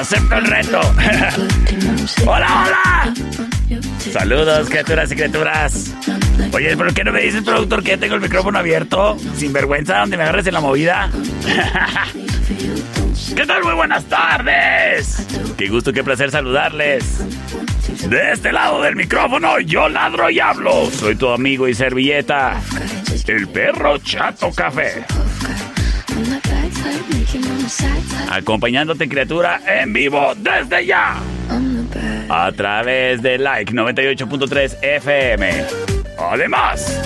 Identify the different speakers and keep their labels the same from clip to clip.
Speaker 1: Acepto el reto. hola, hola. Saludos, criaturas y criaturas. Oye, ¿por qué no me dices, productor, que tengo el micrófono abierto? Sin vergüenza, donde me agarres en la movida. ¿Qué tal? Muy buenas tardes. Qué gusto, qué placer saludarles. De este lado del micrófono, yo ladro y hablo. Soy tu amigo y servilleta. El perro Chato Café. Acompañándote, criatura, en vivo desde ya. A través de Like 98.3 FM. Además,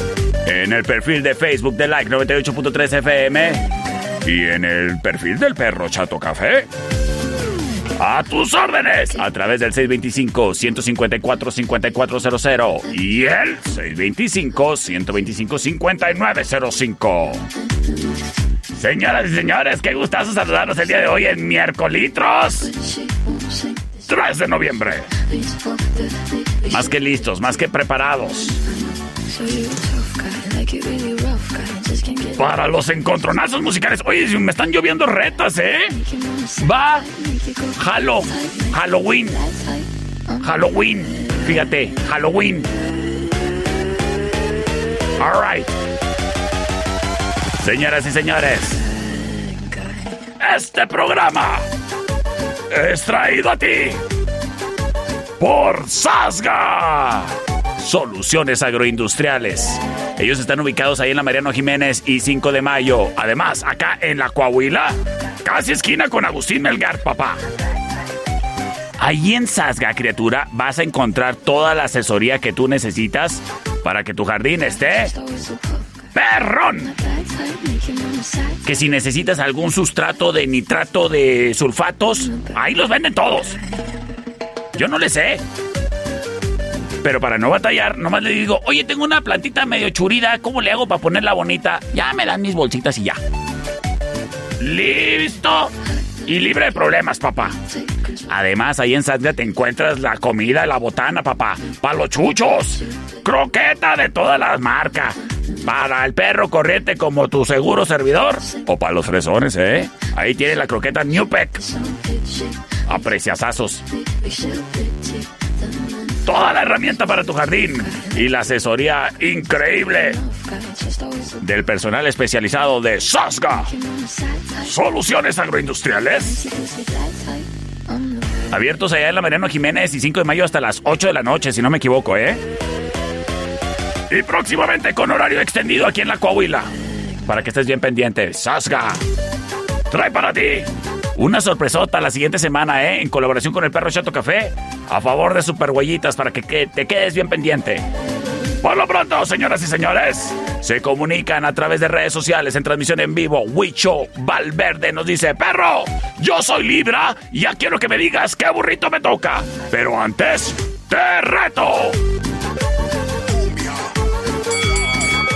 Speaker 1: en el perfil de Facebook de Like 98.3 FM y en el perfil del perro Chato Café. A tus órdenes a través del 625-154-5400 y el 625-125-5905. Señoras y señores, qué gustazo saludarlos el día de hoy en miércoles 3 de noviembre. Más que listos, más que preparados. Para los encontronazos musicales. Oye, me están lloviendo retas, ¿eh? Va. Halo. Halloween. Halloween. Fíjate, Halloween. All right. Señoras y señores, este programa es traído a ti por Sasga. Soluciones agroindustriales. Ellos están ubicados ahí en la Mariano Jiménez y 5 de mayo. Además, acá en la Coahuila, casi esquina con Agustín Melgar, papá. Ahí en Sasga, criatura, vas a encontrar toda la asesoría que tú necesitas para que tu jardín esté perrón. Que si necesitas algún sustrato de nitrato de sulfatos, ahí los venden todos. Yo no le sé. Pero para no batallar, nomás le digo, oye, tengo una plantita medio churida, ¿cómo le hago para ponerla bonita? Ya me dan mis bolsitas y ya. ¡Listo! Y libre de problemas, papá. Además, ahí en Sandra te encuentras la comida, la botana, papá. Para los chuchos. Croqueta de todas las marcas. Para el perro corriente como tu seguro servidor. O para los fresones, ¿eh? Ahí tiene la croqueta New Peck. Apreciazazos. Toda la herramienta para tu jardín. Y la asesoría increíble del personal especializado de Sasga. Soluciones agroindustriales. Abiertos allá en la Mariano Jiménez y 5 de mayo hasta las 8 de la noche, si no me equivoco, ¿eh? Y próximamente con horario extendido aquí en la Coahuila. Para que estés bien pendiente. Sasga. Trae para ti una sorpresota la siguiente semana, ¿eh? En colaboración con el perro Chato Café. A favor de Super Huellitas para que, que te quedes bien pendiente. Por lo pronto, señoras y señores, se comunican a través de redes sociales en transmisión en vivo. Huicho Valverde nos dice, perro, yo soy Libra y ya quiero que me digas qué burrito me toca. Pero antes, te reto.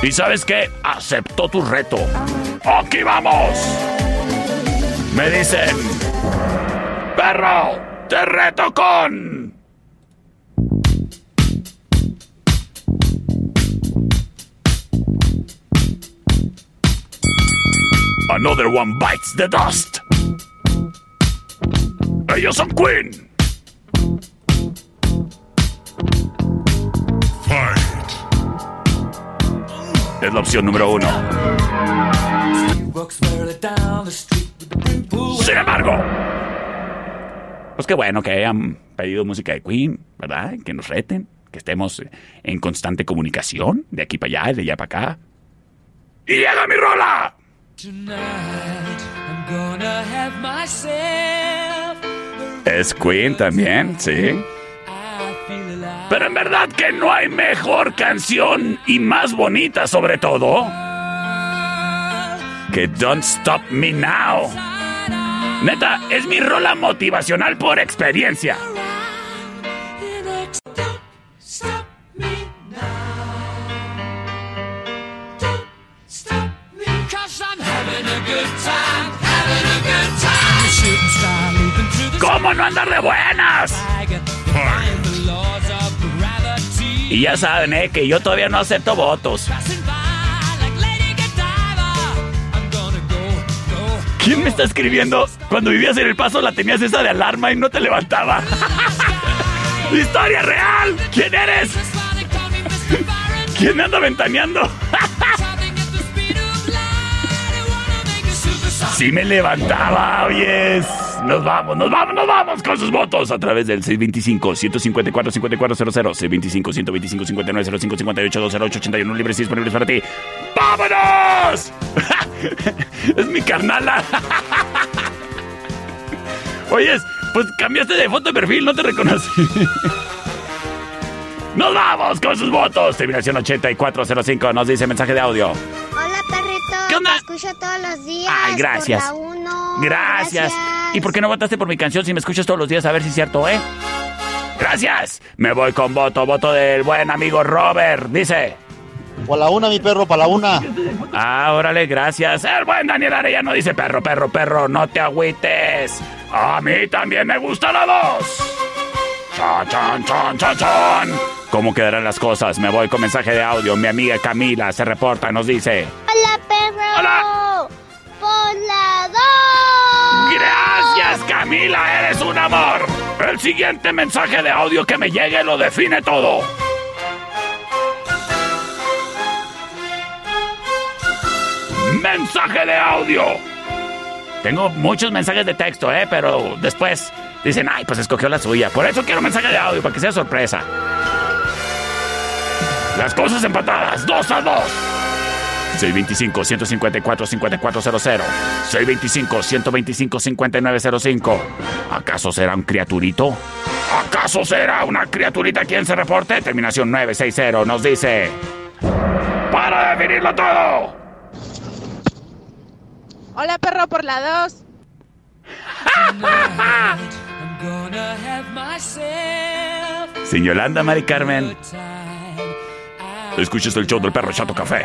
Speaker 1: ¿Y sabes qué? Aceptó tu reto. ¡Aquí vamos! Me dicen, perro, te reto con... Another one bites the dust. Ellos son Queen. Fight. Es la opción número uno. Sin embargo, pues qué bueno que hayan pedido música de Queen, ¿verdad? Que nos reten, que estemos en constante comunicación de aquí para allá, de allá para acá. ¡Y llega mi rola! Es Queen también, sí. Pero en verdad que no hay mejor canción y más bonita sobre todo que Don't Stop Me Now. Neta, es mi rola motivacional por experiencia. ¿Cómo no andar de buenas? Y ya saben, eh, que yo todavía no acepto votos. ¿Quién me está escribiendo? Cuando vivías en El Paso la tenías esa de alarma y no te levantaba. ¡Historia real! ¿Quién eres? ¿Quién me anda ventaneando? sí me levantaba, oyes. Nos vamos, nos vamos, nos vamos con sus votos a través del 625-154-5400, 625-125-5905-58-208-81 libres y disponibles para ti. ¡Vámonos! es mi carnala. Oyes, pues cambiaste de foto de perfil, no te reconocí. ¡Nos vamos con sus votos! Terminación 8405 nos dice mensaje de audio.
Speaker 2: Hola, perrito. Te escucho todos los días.
Speaker 1: Ay, gracias.
Speaker 2: Por la uno.
Speaker 1: Gracias. ¿Y por qué no votaste por mi canción si me escuchas todos los días? A ver si es cierto, ¿eh? Gracias. Me voy con voto, voto del buen amigo Robert. Dice.
Speaker 3: Por la una, mi perro, para la una.
Speaker 1: Ah, órale, gracias. El buen Daniel Arellano dice, perro, perro, perro, no te agüites. A mí también me gusta la dos. Chan, chan, chan, chan. ¿Cómo quedarán las cosas? Me voy con mensaje de audio. Mi amiga Camila se reporta, nos dice.
Speaker 2: Hola, perro.
Speaker 1: Hola.
Speaker 2: Por la dos.
Speaker 1: Gracias, Camila, eres un amor. El siguiente mensaje de audio que me llegue lo define todo. Mensaje de audio. Tengo muchos mensajes de texto, ¿eh? Pero después dicen, ay, pues escogió la suya. Por eso quiero mensaje de audio, para que sea sorpresa. Las cosas empatadas, 2 a 2. 625-154-5400. 625-125-5905. ¿Acaso será un criaturito? ¿Acaso será una criaturita quien se reporte? Terminación 960 nos dice... ¡Para definirlo todo!
Speaker 4: Hola, perro, por la dos.
Speaker 1: Sin Yolanda, Mari Carmen. Escuchas el show del perro Chato Café.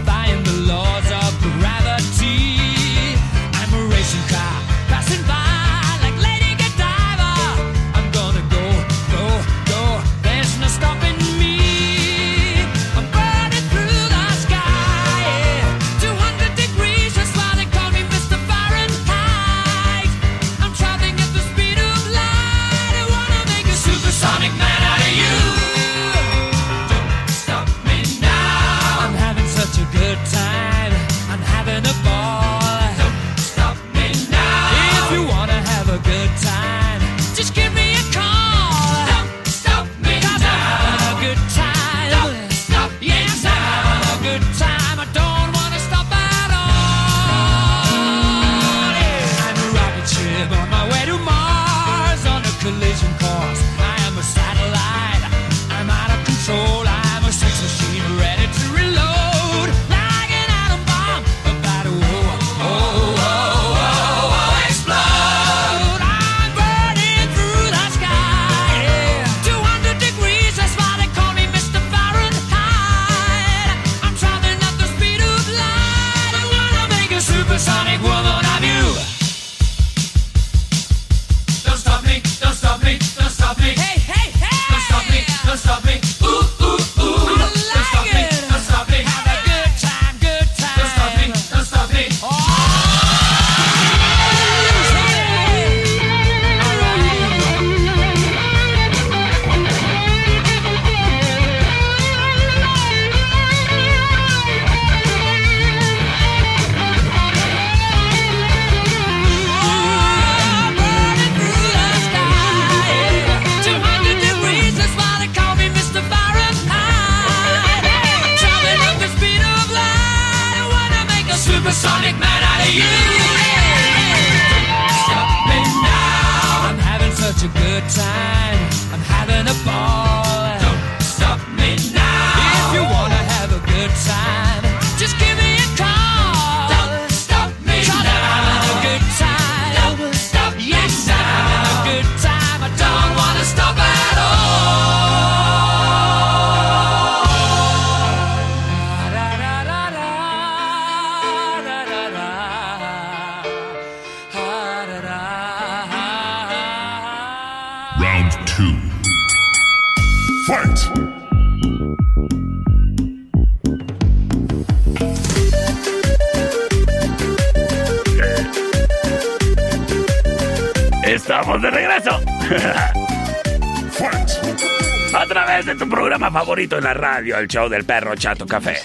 Speaker 1: en la radio, el show del perro Chato Café.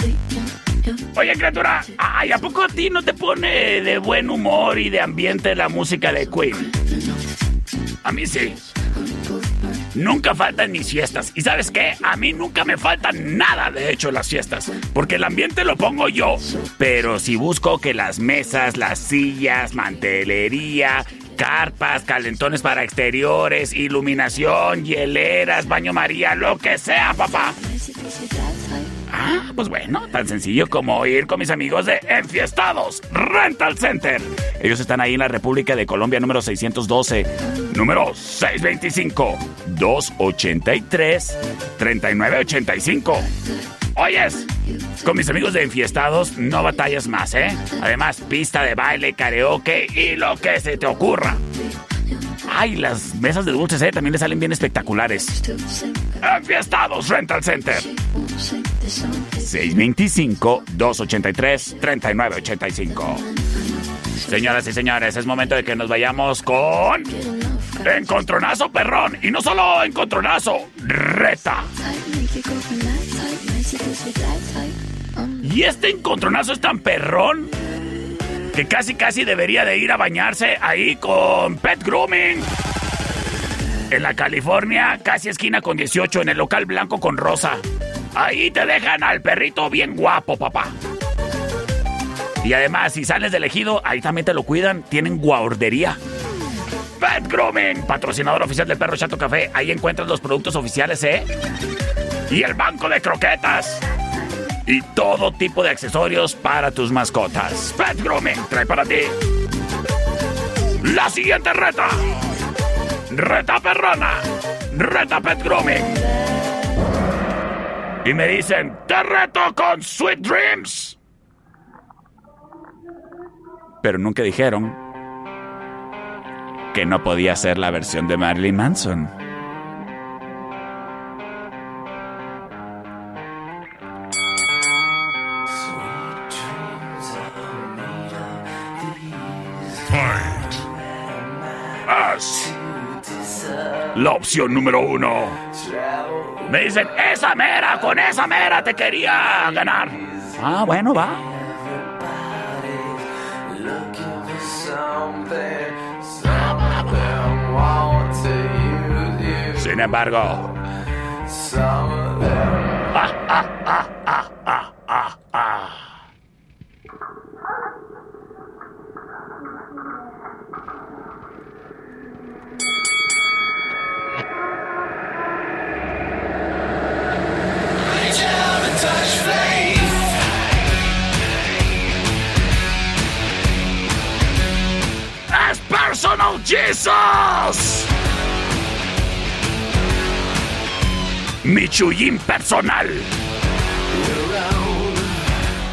Speaker 1: Oye, criatura, ay, ¿a poco a ti no te pone de buen humor y de ambiente la música de Queen? A mí sí. Nunca faltan mis fiestas. ¿Y sabes qué? A mí nunca me faltan nada, de hecho, las fiestas. Porque el ambiente lo pongo yo. Pero si busco que las mesas, las sillas, mantelería, carpas, calentones para exteriores, iluminación, hieleras, baño María, lo que sea, papá. Pues bueno, tan sencillo como ir con mis amigos de Enfiestados Rental Center. Ellos están ahí en la República de Colombia número 612, número 625-283-3985. Oyes, con mis amigos de Enfiestados no batallas más, ¿eh? Además, pista de baile, karaoke y lo que se te ocurra. Ay, las mesas de dulces, ¿eh? También le salen bien espectaculares. Enfiestados Rental Center. 625-283-3985. Señoras y señores, es momento de que nos vayamos con... Encontronazo perrón. Y no solo encontronazo, reta. Y este encontronazo es tan perrón que casi casi debería de ir a bañarse ahí con Pet Grooming. En la California, casi esquina con 18, en el local blanco con rosa. Ahí te dejan al perrito bien guapo, papá. Y además, si sales de elegido, ahí también te lo cuidan. Tienen guardería. Pet Grooming, patrocinador oficial del Perro Chato Café. Ahí encuentras los productos oficiales, ¿eh? Y el banco de croquetas. Y todo tipo de accesorios para tus mascotas. Pet Grooming trae para ti. La siguiente reta. Reta perrona. Reta Pet Grooming. Y me dicen, te reto con Sweet Dreams. Pero nunca dijeron que no podía ser la versión de Marilyn Manson. La opción número uno. Me dicen, esa mera, con esa mera te quería ganar. Ah, bueno, va. Sin embargo. Ah, ah, ah, Jesus. Mi chullín personal.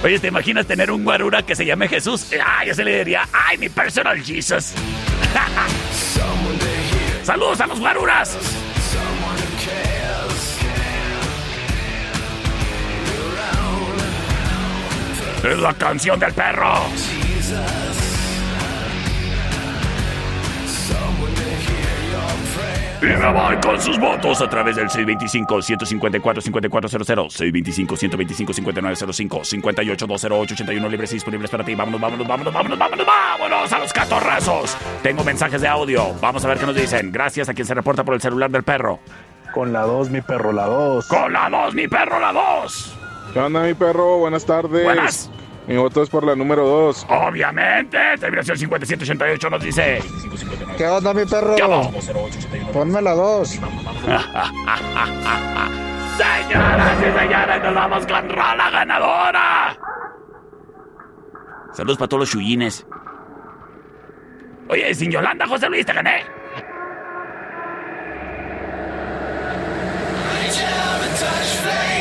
Speaker 1: Oye, ¿te imaginas tener un guarura que se llame Jesús? Ay, yo se le diría, ay, mi personal Jesus. Saludos a los guaruras. Es la canción del perro. Y me voy con sus votos a través del 625-154-5400, 625-125-5905, 58-208-81 libres y disponibles para ti. Vámonos, vámonos, vámonos, vámonos, vámonos, vámonos a los catorrazos. Tengo mensajes de audio. Vamos a ver qué nos dicen. Gracias a quien se reporta por el celular del perro.
Speaker 5: Con la 2, mi perro, la 2.
Speaker 1: Con la 2, mi perro, la 2.
Speaker 5: ¿Qué onda, mi perro? Buenas tardes.
Speaker 1: Buenas.
Speaker 5: Mi voto es por la número 2.
Speaker 1: Obviamente, terminación 5788 nos dice.
Speaker 3: ¿Qué onda, mi perro?
Speaker 1: ¿Qué?
Speaker 3: Ponme la 2.
Speaker 1: Señoras y señores, nos vamos con Rola ganadora. Saludos para todos los chuyines. Oye, sin Yolanda, José Luis, te gané.
Speaker 2: ¡Ya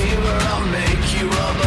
Speaker 2: Where I'll make you up.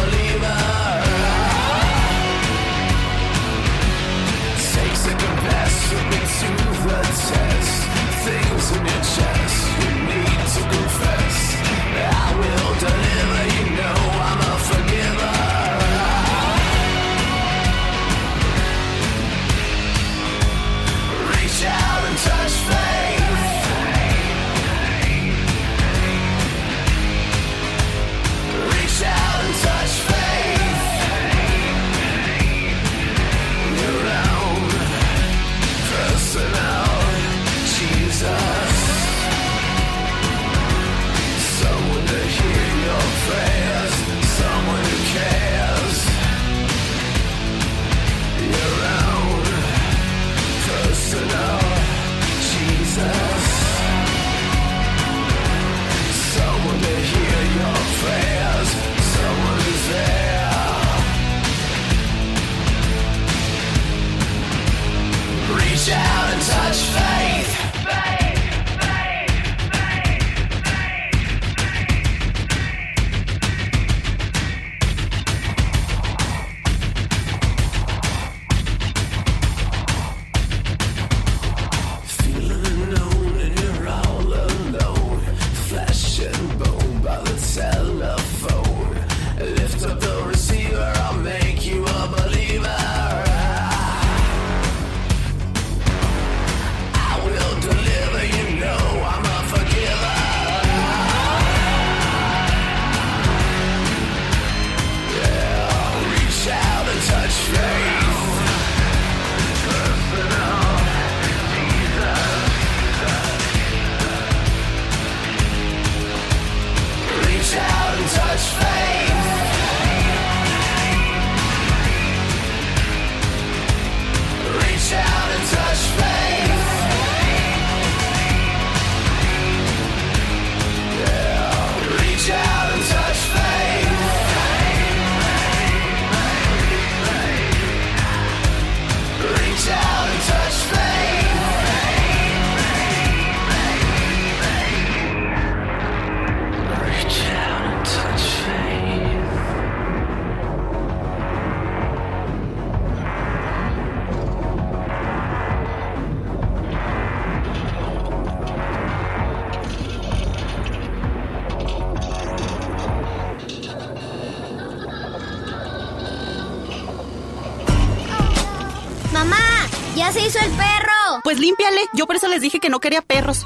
Speaker 6: Pues límpiale. Yo por eso les dije que no quería perros.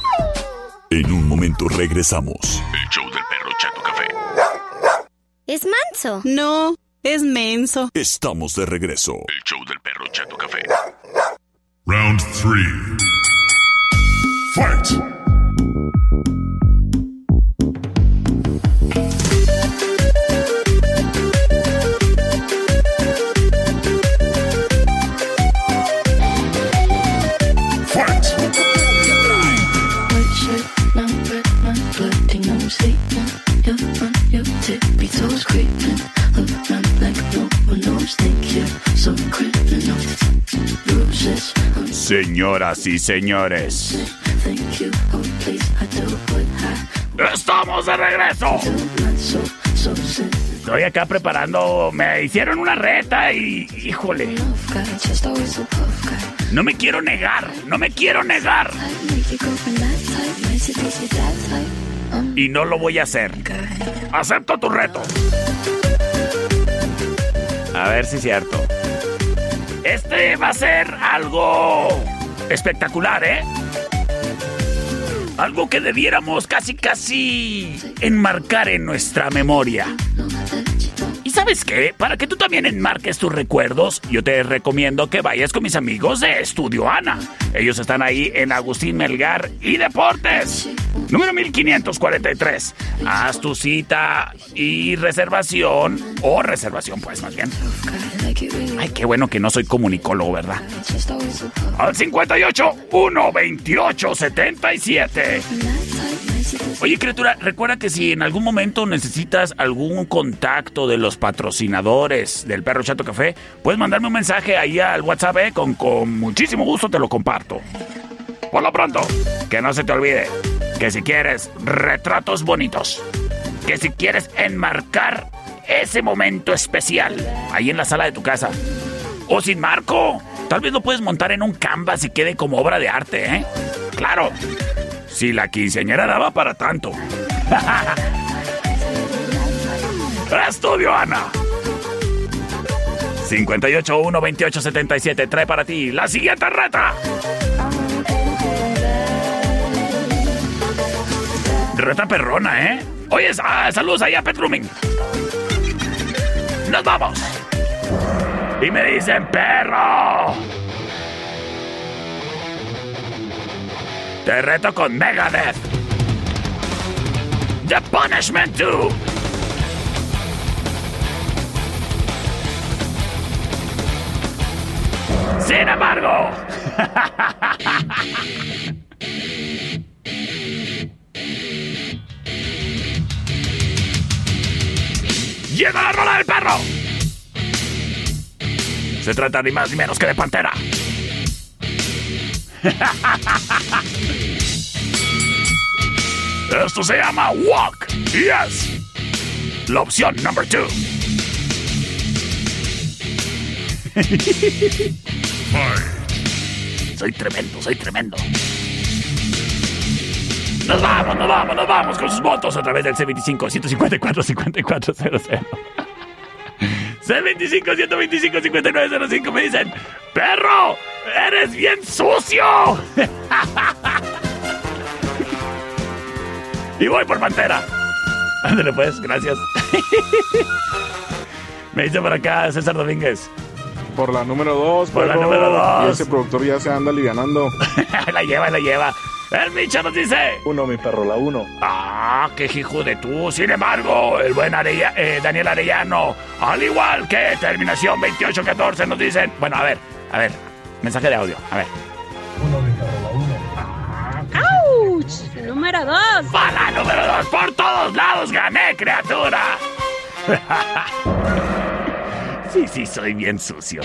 Speaker 7: En un momento regresamos.
Speaker 1: El show del perro Chato Café.
Speaker 2: Es manso.
Speaker 6: No, es menso.
Speaker 7: Estamos de regreso.
Speaker 1: El show del perro Chato Café.
Speaker 7: Round 3. Fight. Fight.
Speaker 1: Señoras y señores, estamos de regreso. Estoy acá preparando. Me hicieron una reta y. Híjole. No me quiero negar. No me quiero negar. Y no lo voy a hacer. Acepto tu reto. A ver si es cierto. Este va a ser algo espectacular, ¿eh? Algo que debiéramos casi casi enmarcar en nuestra memoria. Sabes qué? Para que tú también enmarques tus recuerdos, yo te recomiendo que vayas con mis amigos de Estudio Ana. Ellos están ahí en Agustín Melgar y Deportes. Número 1543. Haz tu cita y reservación, o reservación pues más bien. Ay, qué bueno que no soy comunicólogo, ¿verdad? Al 58 128 77. Oye, criatura, recuerda que si en algún momento necesitas algún contacto de los patrocinadores del Perro Chato Café, puedes mandarme un mensaje ahí al WhatsApp, ¿eh? con, con muchísimo gusto te lo comparto. Por lo pronto, que no se te olvide que si quieres retratos bonitos, que si quieres enmarcar ese momento especial ahí en la sala de tu casa, o sin marco, tal vez lo puedes montar en un canvas y quede como obra de arte, ¿eh? Claro, si la quinceañera daba para tanto. Estudio Ana. 581-2877 trae para ti la siguiente reta. Reta perrona, ¿eh? Oye, ah, saludos ahí a Petruming. Nos vamos. Y me dicen perro. Te reto con Megadeth. The Punishment 2. Sin embargo. Llega la rola del perro. Se trata ni más ni menos que de Pantera. Esto se llama Walk. Yes. La opción number two. Soy tremendo, soy tremendo. Nos vamos, nos vamos, nos vamos con sus votos a través del C25 154 5400. C25 125 5905 me dicen, perro, eres bien sucio. y voy por Pantera. Ándale pues, gracias. me dice por acá César Domínguez.
Speaker 5: Por la número 2,
Speaker 1: Por la número dos.
Speaker 5: Y ese productor ya se anda alivianando.
Speaker 1: la lleva, la lleva. El Micho nos dice.
Speaker 5: Uno, mi perro, la 1.
Speaker 1: Ah, qué hijo de tú. Sin embargo, el buen Arella- eh, Daniel Arellano, al igual que terminación 2814, nos dicen. Bueno, a ver, a ver. Mensaje de audio, a ver.
Speaker 6: ¡Auch! Número dos.
Speaker 1: Para número dos, por todos lados gané, criatura. sí, sí, soy bien sucio.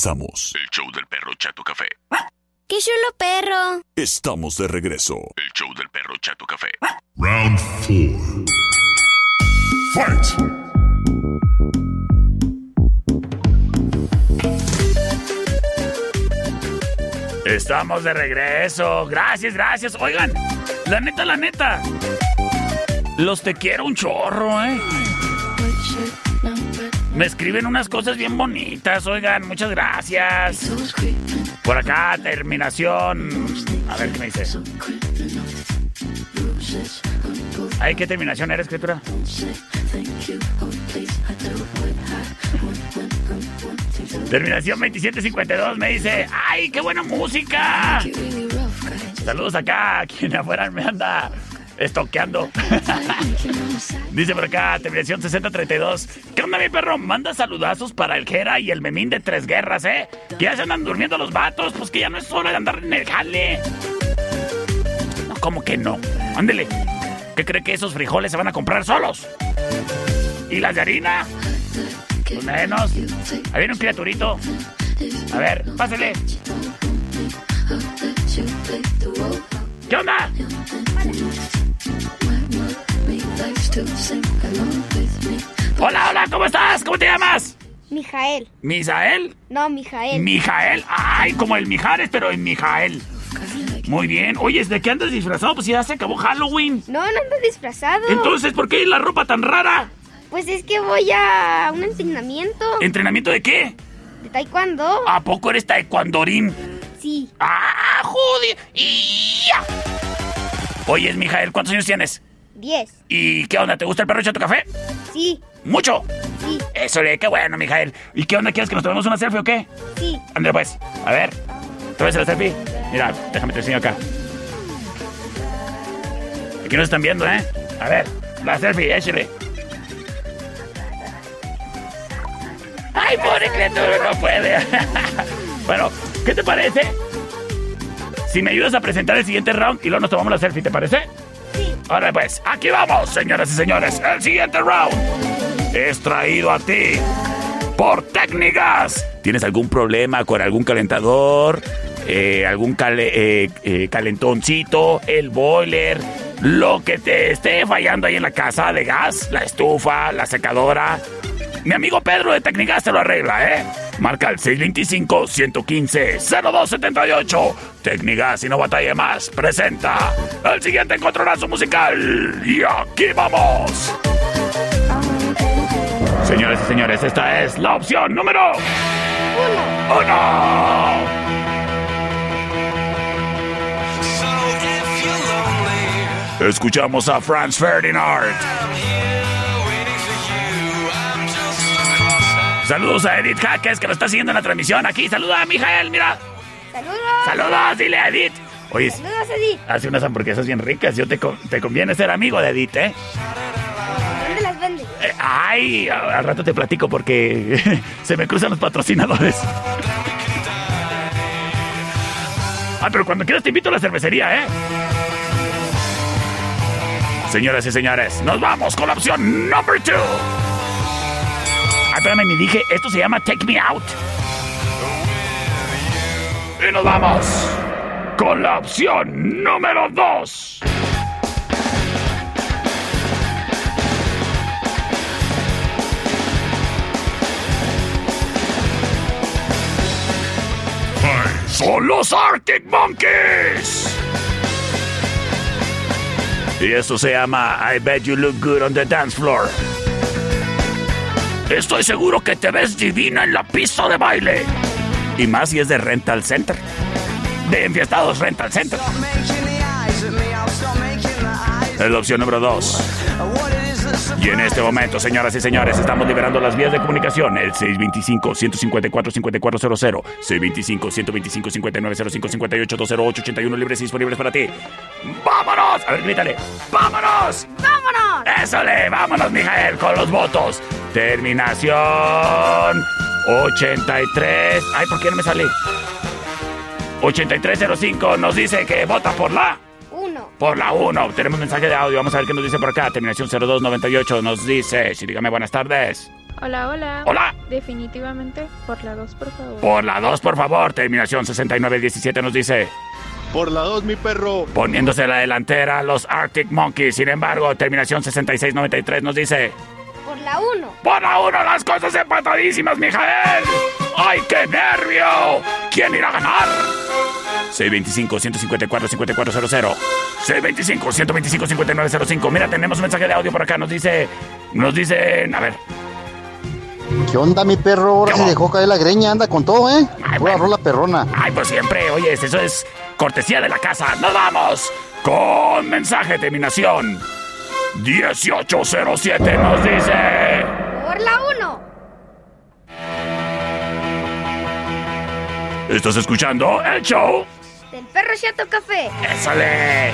Speaker 7: Regresamos. El show del perro Chato Café.
Speaker 2: ¡Qué chulo perro!
Speaker 7: Estamos de regreso. El show del perro Chato Café.
Speaker 8: Round 4. Fight.
Speaker 1: Estamos de regreso. Gracias, gracias. Oigan, la neta, la neta. Los te quiero un chorro, ¿eh? Me escriben unas cosas bien bonitas, oigan, muchas gracias. Por acá, terminación. A ver qué me dice. Ay, ¿qué terminación era, escritura? Terminación 2752 me dice, ¡ay, qué buena música! Saludos acá, quien afuera me anda estoqueando. Dice por acá, terminación 6032. ¿Qué onda, mi perro? Manda saludazos para el Jera y el Memín de Tres Guerras, ¿eh? Que ya se andan durmiendo los vatos, pues que ya no es hora de andar en el jale. No, ¿cómo que no? Ándele. ¿Qué cree que esos frijoles se van a comprar solos? ¿Y las de harina? Pues menos. Ahí viene un criaturito. A ver, pásele. ¿Qué onda? Hola, hola, ¿cómo estás? ¿Cómo te llamas?
Speaker 2: Mijael.
Speaker 1: ¿Misael?
Speaker 2: No, Mijael.
Speaker 1: Mijael. Ay, como el Mijares, pero en Mijael. Muy bien. Oye, ¿de qué andas disfrazado? Pues ya se acabó Halloween.
Speaker 2: No, no ando disfrazado.
Speaker 1: Entonces, ¿por qué la ropa tan rara?
Speaker 2: Pues es que voy a un entrenamiento
Speaker 1: ¿Entrenamiento de qué?
Speaker 2: de taekwondo.
Speaker 1: ¿A poco eres taekwondorín?
Speaker 2: Sí,
Speaker 1: ¡Ah, joder! ¡Ia! Oye, Mijael, ¿cuántos años tienes?
Speaker 2: 10.
Speaker 1: ¿Y qué onda? ¿Te gusta el perro chato café?
Speaker 2: Sí,
Speaker 1: ¿Mucho?
Speaker 2: sí,
Speaker 1: Eso le, qué bueno, Mijael. ¿Y qué onda? ¿Quieres que nos tomemos una selfie o qué?
Speaker 2: sí.
Speaker 1: André, pues. A ver. ¿Te ves la selfie? Mira, déjame te enseño acá. Aquí nos están viendo, ¿eh? A ver, la selfie, échale. ¡Ay, pobre criatura, no puede! bueno, ¿qué te parece? Si me ayudas a presentar el siguiente round y luego nos tomamos la selfie, ¿te parece?
Speaker 2: Sí.
Speaker 1: Ahora pues, aquí vamos, señoras y señores. El siguiente round es traído a ti por Técnicas. ¿Tienes algún problema con algún calentador? Eh, ¿Algún cale- eh, eh, calentoncito? ¿El boiler? Lo que te esté fallando ahí en la casa de gas, la estufa, la secadora. Mi amigo Pedro de Técnicas te lo arregla, ¿eh? Marca el 625-115-0278. Técnicas y no batalle más. Presenta el siguiente encontronazo musical. Y aquí vamos. Señores y señores, esta es la opción número
Speaker 2: Uno.
Speaker 1: uno. Escuchamos a Franz Ferdinand. Saludos a Edith Jaques que nos está siguiendo en la transmisión aquí. Saluda a Mijael, mira.
Speaker 2: Saludos.
Speaker 1: Saludos, dile a Edith. Oye,
Speaker 2: Saludos, Edith.
Speaker 1: hace unas hamburguesas bien ricas. Yo te, te conviene ser amigo de Edith, ¿eh?
Speaker 2: ¿Dónde las vende?
Speaker 1: Eh, Ay, al rato te platico porque se me cruzan los patrocinadores. Ah, pero cuando quieras te invito a la cervecería, ¿eh? Señoras y señores, nos vamos con la opción number two. Ah, espérame, ni dije, esto se llama Take Me Out. Y nos vamos con la opción número dos. Son los Arctic Monkeys. Y esto se llama I Bet You Look Good on the Dance Floor. Estoy seguro que te ves divina en la pista de baile. Y más si es de Rental Center. De Enfiestados Rental Center. La opción número 2. Y en este momento, señoras y señores, estamos liberando las vías de comunicación. El 625-154-5400, 625-125-5905-58-208-81 libres y disponibles para ti. ¡Vámonos! A ver, grítale. ¡Vámonos!
Speaker 2: ¡Vámonos!
Speaker 1: ¡Eso le! ¡Vámonos, Mijael, con los votos! Terminación 83. Ay, ¿por qué no me sale? 8305 nos dice que vota por la... Por la 1. Tenemos mensaje de audio. Vamos a ver qué nos dice por acá. Terminación 0298 nos dice. Sí, dígame buenas tardes.
Speaker 9: Hola, hola.
Speaker 1: Hola.
Speaker 9: Definitivamente por la 2, por favor.
Speaker 1: Por la 2, por favor. Terminación 6917 nos dice.
Speaker 5: Por la 2, mi perro.
Speaker 1: Poniéndose la delantera los Arctic Monkeys. Sin embargo, terminación 6693 nos dice.
Speaker 2: Por la 1.
Speaker 1: Por la 1, las cosas empatadísimas, Mijael. ¡Ay, qué nervio! ¿Quién irá a ganar? 625-154-5400. 625-125-5905. Mira, tenemos un mensaje de audio por acá. Nos dice. Nos dicen. A ver.
Speaker 3: ¿Qué onda, mi perro? Ahora
Speaker 1: ¿Qué
Speaker 3: se dejó caer la greña, anda con todo, ¿eh?
Speaker 1: Ay,
Speaker 3: Pura
Speaker 1: bueno.
Speaker 3: rola perrona.
Speaker 1: Ay, pues siempre. Oye, eso es cortesía de la casa. ¡Nos vamos! Con mensaje de terminación. 1807 nos dice.
Speaker 2: Por la 1.
Speaker 1: ¿Estás escuchando el show?
Speaker 2: Del perro Chato Café.
Speaker 1: ¡Ésale!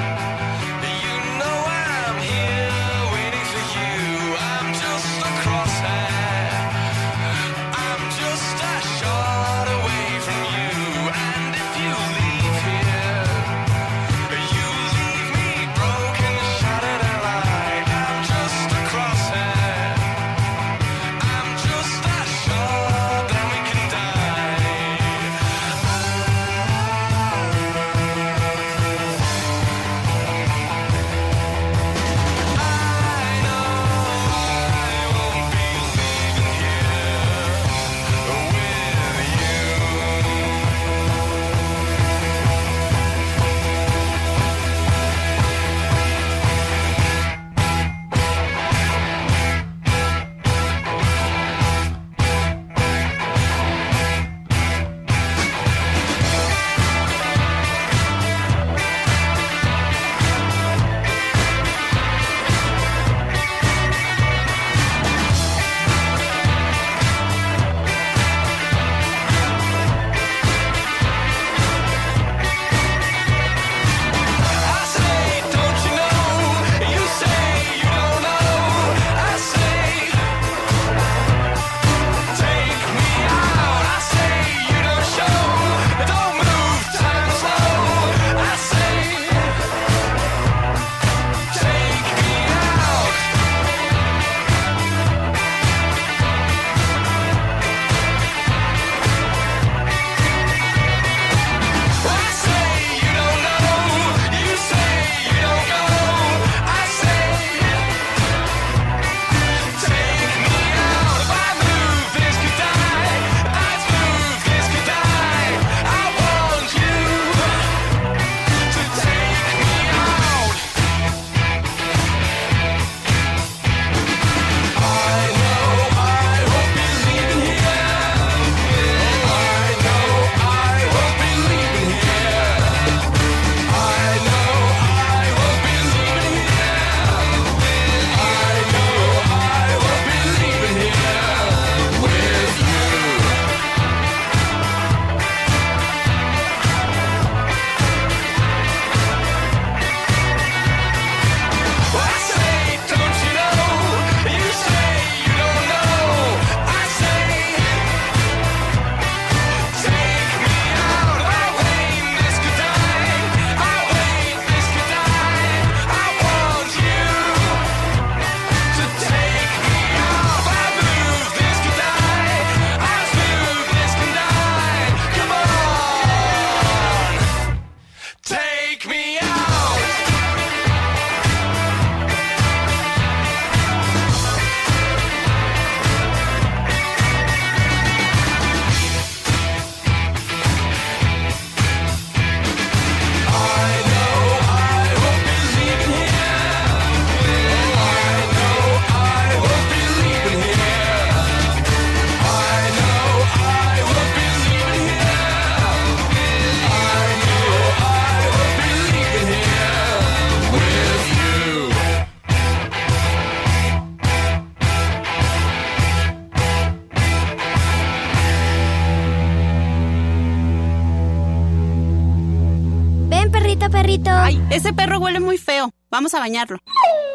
Speaker 6: Vamos a bañarlo.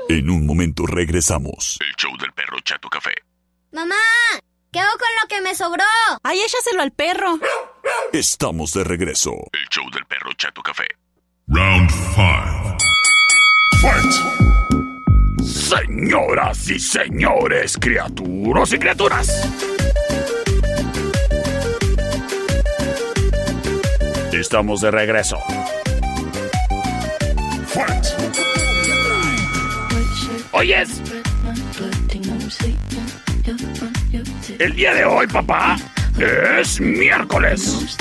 Speaker 7: En un momento regresamos. El show del perro Chato Café.
Speaker 2: Mamá, ¿qué hago con lo que me sobró?
Speaker 6: Ay, échaselo al perro.
Speaker 7: Estamos de regreso. El show del perro Chato Café.
Speaker 8: Round 5.
Speaker 7: Fight!
Speaker 1: Señoras y señores, criaturas y criaturas. Estamos de regreso. Hoy es el día de hoy, papá. Es miércoles.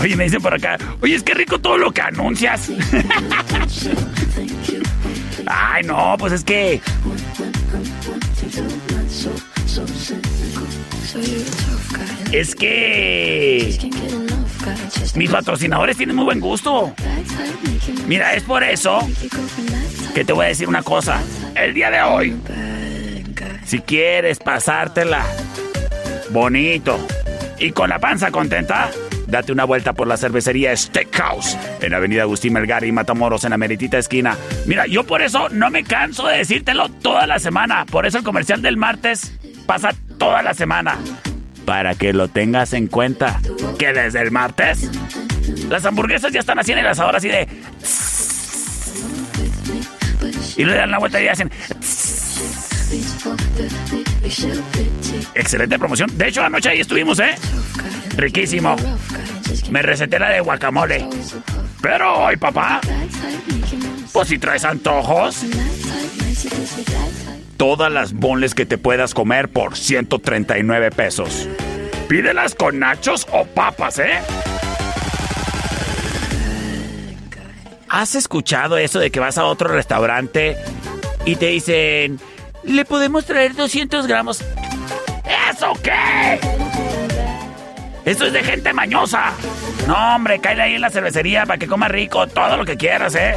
Speaker 1: Oye, me dicen por acá. Oye, es que rico todo lo que anuncias. Ay, no, pues es que. Es que. Mis patrocinadores tienen muy buen gusto. Mira, es por eso que te voy a decir una cosa. El día de hoy, si quieres pasártela bonito y con la panza contenta, date una vuelta por la cervecería Steakhouse en Avenida Agustín Melgar y Matamoros en la meritita esquina. Mira, yo por eso no me canso de decírtelo toda la semana. Por eso el comercial del martes pasa toda la semana. Para que lo tengas en cuenta. Que desde el martes las hamburguesas ya están así en el asador así de... Y le dan la vuelta y hacen... Excelente promoción. De hecho, anoche ahí estuvimos, ¿eh? Riquísimo. Me receté la de guacamole. Pero hoy, papá, pues si traes antojos, todas las bonles que te puedas comer por 139 pesos. Pídelas con nachos o papas, ¿eh? ¿Has escuchado eso de que vas a otro restaurante y te dicen, le podemos traer 200 gramos? ¿Eso qué? Eso es de gente mañosa. No, hombre, cállate ahí en la cervecería para que coma rico todo lo que quieras, ¿eh?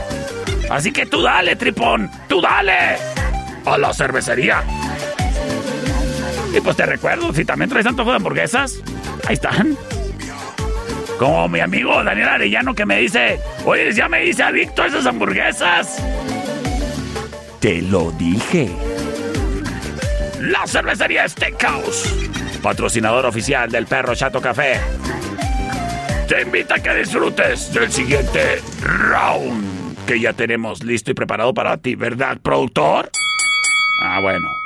Speaker 1: Así que tú dale, tripón, tú dale. A la cervecería. Y pues te recuerdo, si también traes antojo de hamburguesas, ahí están. Como mi amigo Daniel Arellano que me dice, oye, ya me hice adicto a esas hamburguesas. Te lo dije. La cervecería Steakhouse, patrocinador oficial del perro Chato Café. Te invita a que disfrutes del siguiente round que ya tenemos listo y preparado para ti, ¿verdad, productor? Ah, bueno.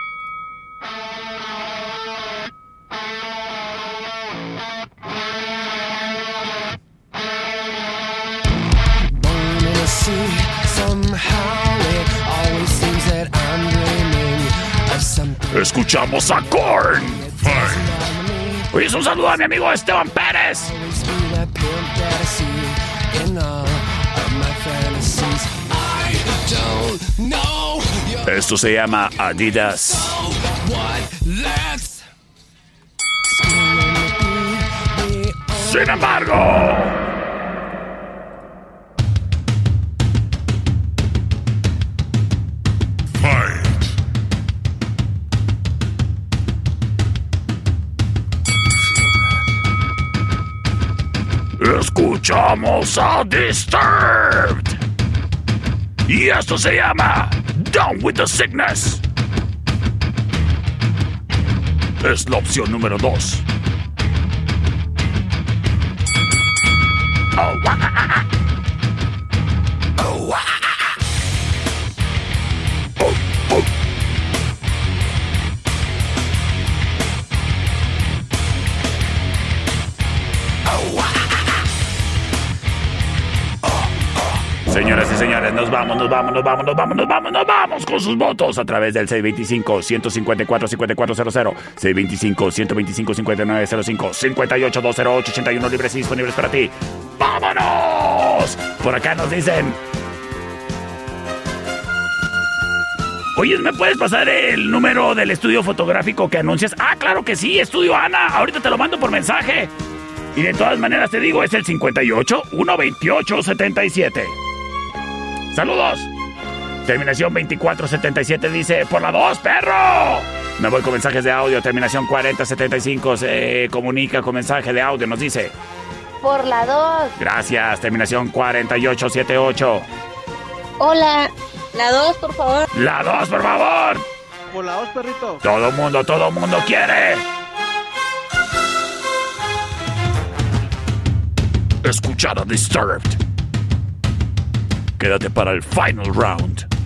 Speaker 1: Escuchamos a Korn. Oye, es un saludo a mi amigo Esteban Pérez. Esto se llama Adidas. Sin embargo. Escuchamos a Disturbed. Y esto se llama Down with the Sickness. Es la opción número 2. Oh, Señoras y señores, nos vamos, nos vamos, nos vamos, nos vamos, nos vamos, nos vamos con sus votos a través del 625-154-5400, 625-125-5905, 58-208-81 libres y disponibles para ti. ¡Vámonos! Por acá nos dicen... Oye, ¿me puedes pasar el número del estudio fotográfico que anuncias? Ah, claro que sí, Estudio Ana. Ahorita te lo mando por mensaje. Y de todas maneras te digo, es el 58 128 77. ¡Saludos! Terminación 2477 dice, por la 2, perro. Me voy con mensajes de audio. Terminación 4075 se comunica con mensaje de audio. Nos dice,
Speaker 10: Por la 2.
Speaker 11: gracias. Terminación 4878.
Speaker 10: Hola. La 2, por favor.
Speaker 11: La 2, por favor.
Speaker 12: Por la 2, perrito.
Speaker 11: Todo mundo, todo mundo quiere. Escuchar a Disturbed. Quédate para el final round.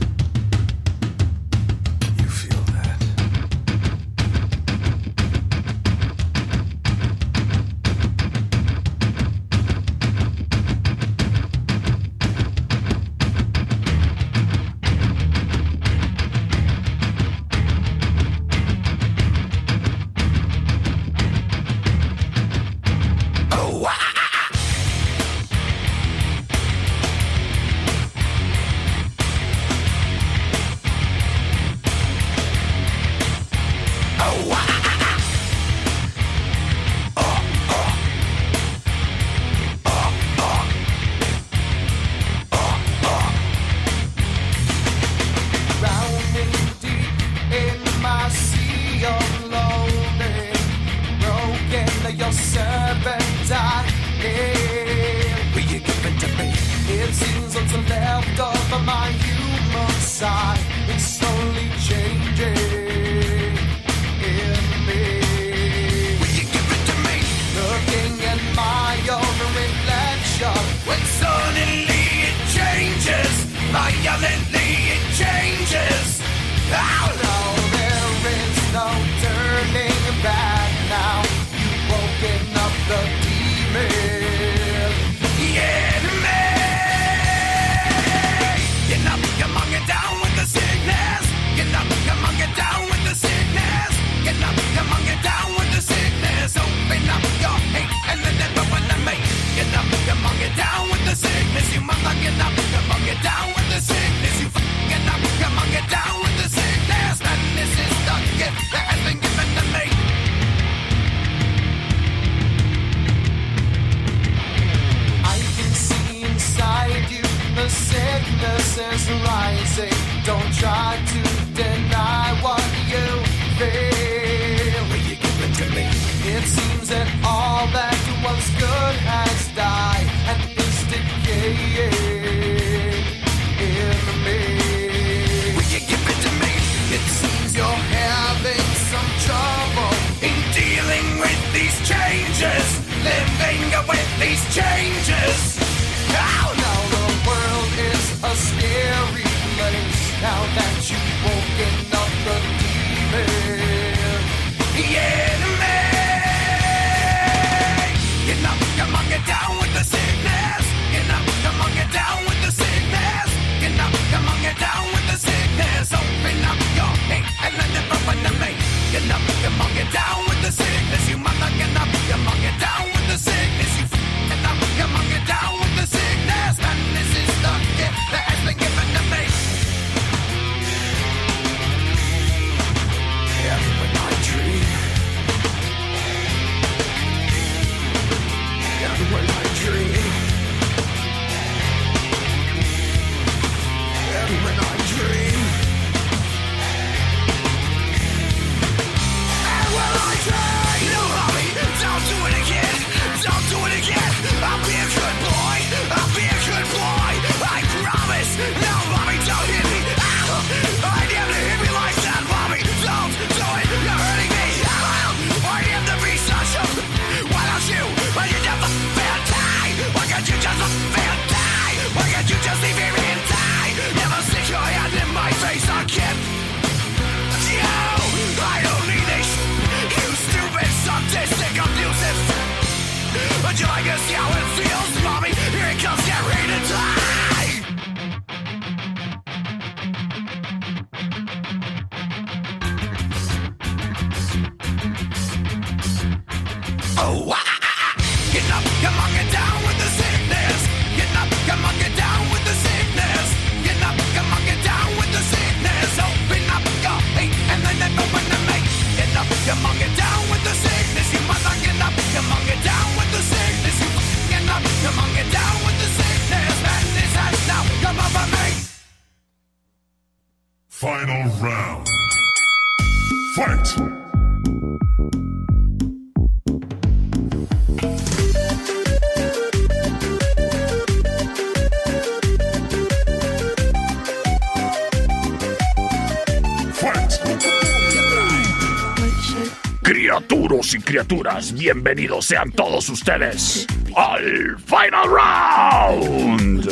Speaker 1: Bienvenidos sean todos ustedes al Final Round.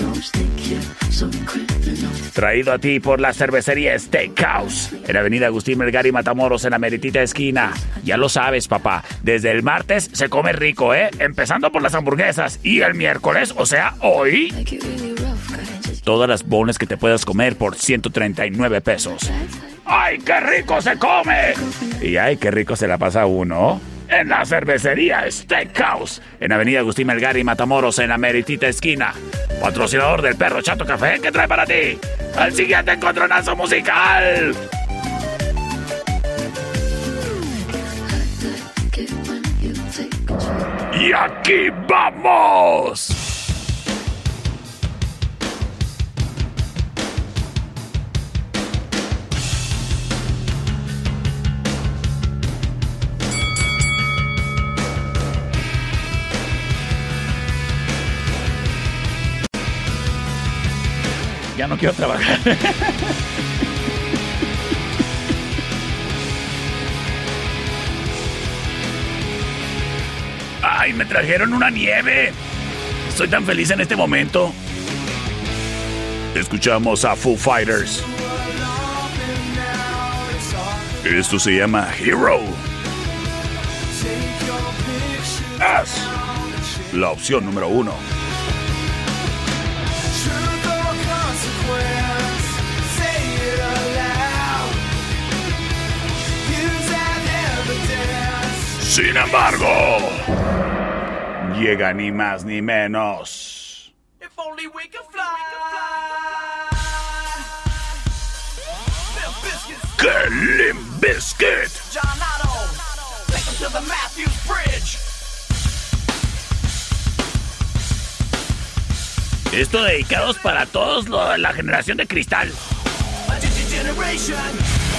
Speaker 1: Traído a ti por la cervecería Steakhouse, en Avenida Agustín Melgar y Matamoros, en la meritita esquina. Ya lo sabes, papá, desde el martes se come rico, ¿eh? Empezando por las hamburguesas y el miércoles, o sea, hoy, todas las bones que te puedas comer por 139 pesos. ¡Ay, qué rico se come! Y ay, qué rico se la pasa uno. En la cervecería Steakhouse, en Avenida Agustín Melgar y Matamoros, en la meritita esquina. Patrocinador del perro Chato Café, que trae para ti el siguiente encontronazo musical. Y aquí vamos. No quiero trabajar. ¡Ay, me trajeron una nieve! Estoy tan feliz en este momento. Escuchamos a Foo Fighters. Esto se llama Hero. Es la opción número uno. Sin embargo, llega ni más ni menos.
Speaker 13: If only we could fly.
Speaker 1: ¡Que Limp Bizkit!
Speaker 13: John Otto. Take to the Matthews Bridge.
Speaker 14: Esto dedicados para todos lo- la generación de cristal.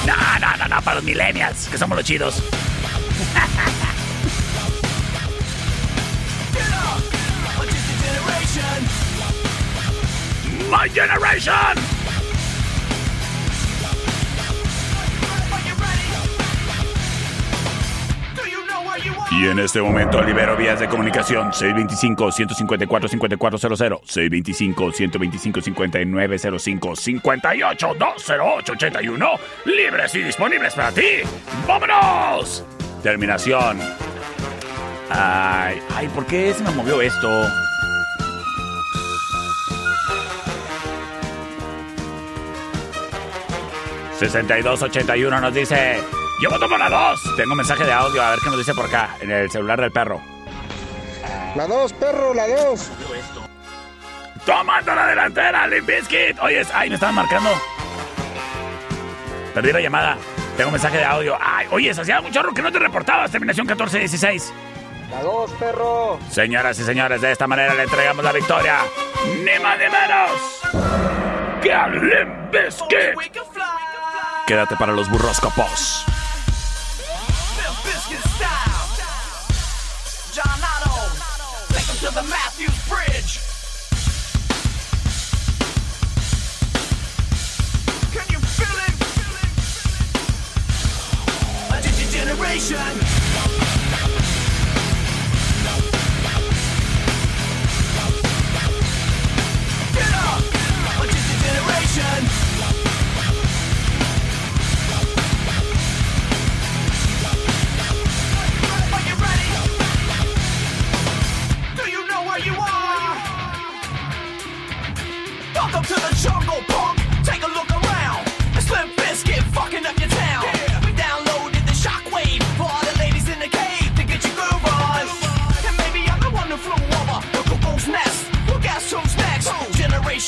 Speaker 14: No, no, no, no, para los millennials, que somos los chidos. My Generation.
Speaker 1: Y en este momento libero vías de comunicación 625-154-5400, 625-125-5905,
Speaker 14: 58-208-81, libres y disponibles para ti. ¡Vámonos! Terminación. Ay, ay, ¿por qué se me movió esto? ...6281 nos dice... Yo voto por la 2. Tengo mensaje de audio, a ver qué nos dice por acá, en el celular del perro.
Speaker 15: La dos, perro, la dos.
Speaker 14: Tomando la delantera, Limp Bizkit. Oye, ay, me estaban marcando. Perdí la llamada. Tengo mensaje de audio. Ay, oye, hacía mucho que no te reportabas. Terminación 1416.
Speaker 15: La dos, perro.
Speaker 14: Señoras y señores, de esta manera le entregamos la victoria. Ni más ni menos.
Speaker 13: Can fly.
Speaker 14: Quédate para los burroscopos.
Speaker 13: sunshine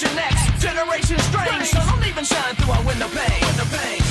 Speaker 13: Generation X, generation strange. Sun so don't even shine through our window pane.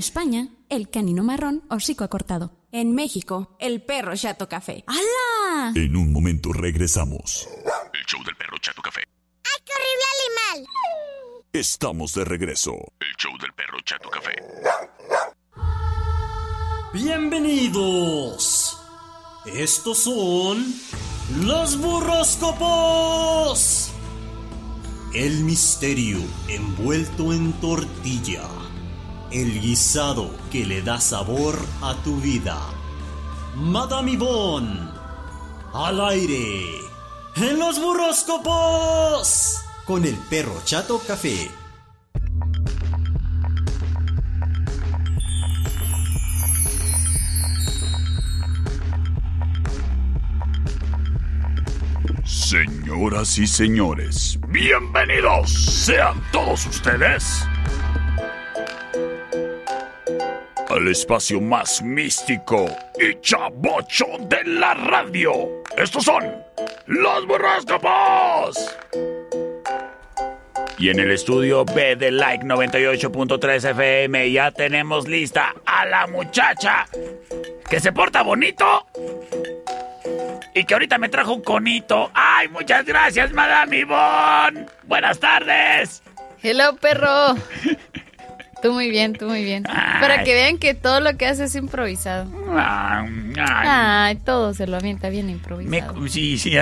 Speaker 16: España, el canino marrón hocico acortado. En México, el perro chato café. ¡Hala!
Speaker 7: En un momento regresamos. El show del perro chato café.
Speaker 17: ¡Ay, qué horrible animal!
Speaker 7: Estamos de regreso. El show del perro chato café.
Speaker 18: Bienvenidos. Estos son los burroscopos. El misterio envuelto en tortilla el guisado que le da sabor a tu vida. Madame Yvonne, al aire, en los burroscopos, con el perro chato café.
Speaker 7: Señoras y señores, bienvenidos sean todos ustedes al espacio más místico y chabocho de la radio. Estos son los borrascapos.
Speaker 1: Y en el estudio B de Like 98.3 FM ya tenemos lista a la muchacha que se porta bonito y que ahorita me trajo un conito. ¡Ay, muchas gracias, Madame Ivonne! Buenas tardes.
Speaker 10: Hello, perro. Tú muy bien, tú muy bien. Para que vean que todo lo que hace es improvisado.
Speaker 1: Ah,
Speaker 10: ay, todo se lo avienta bien improvisado.
Speaker 1: Me, sí, sí,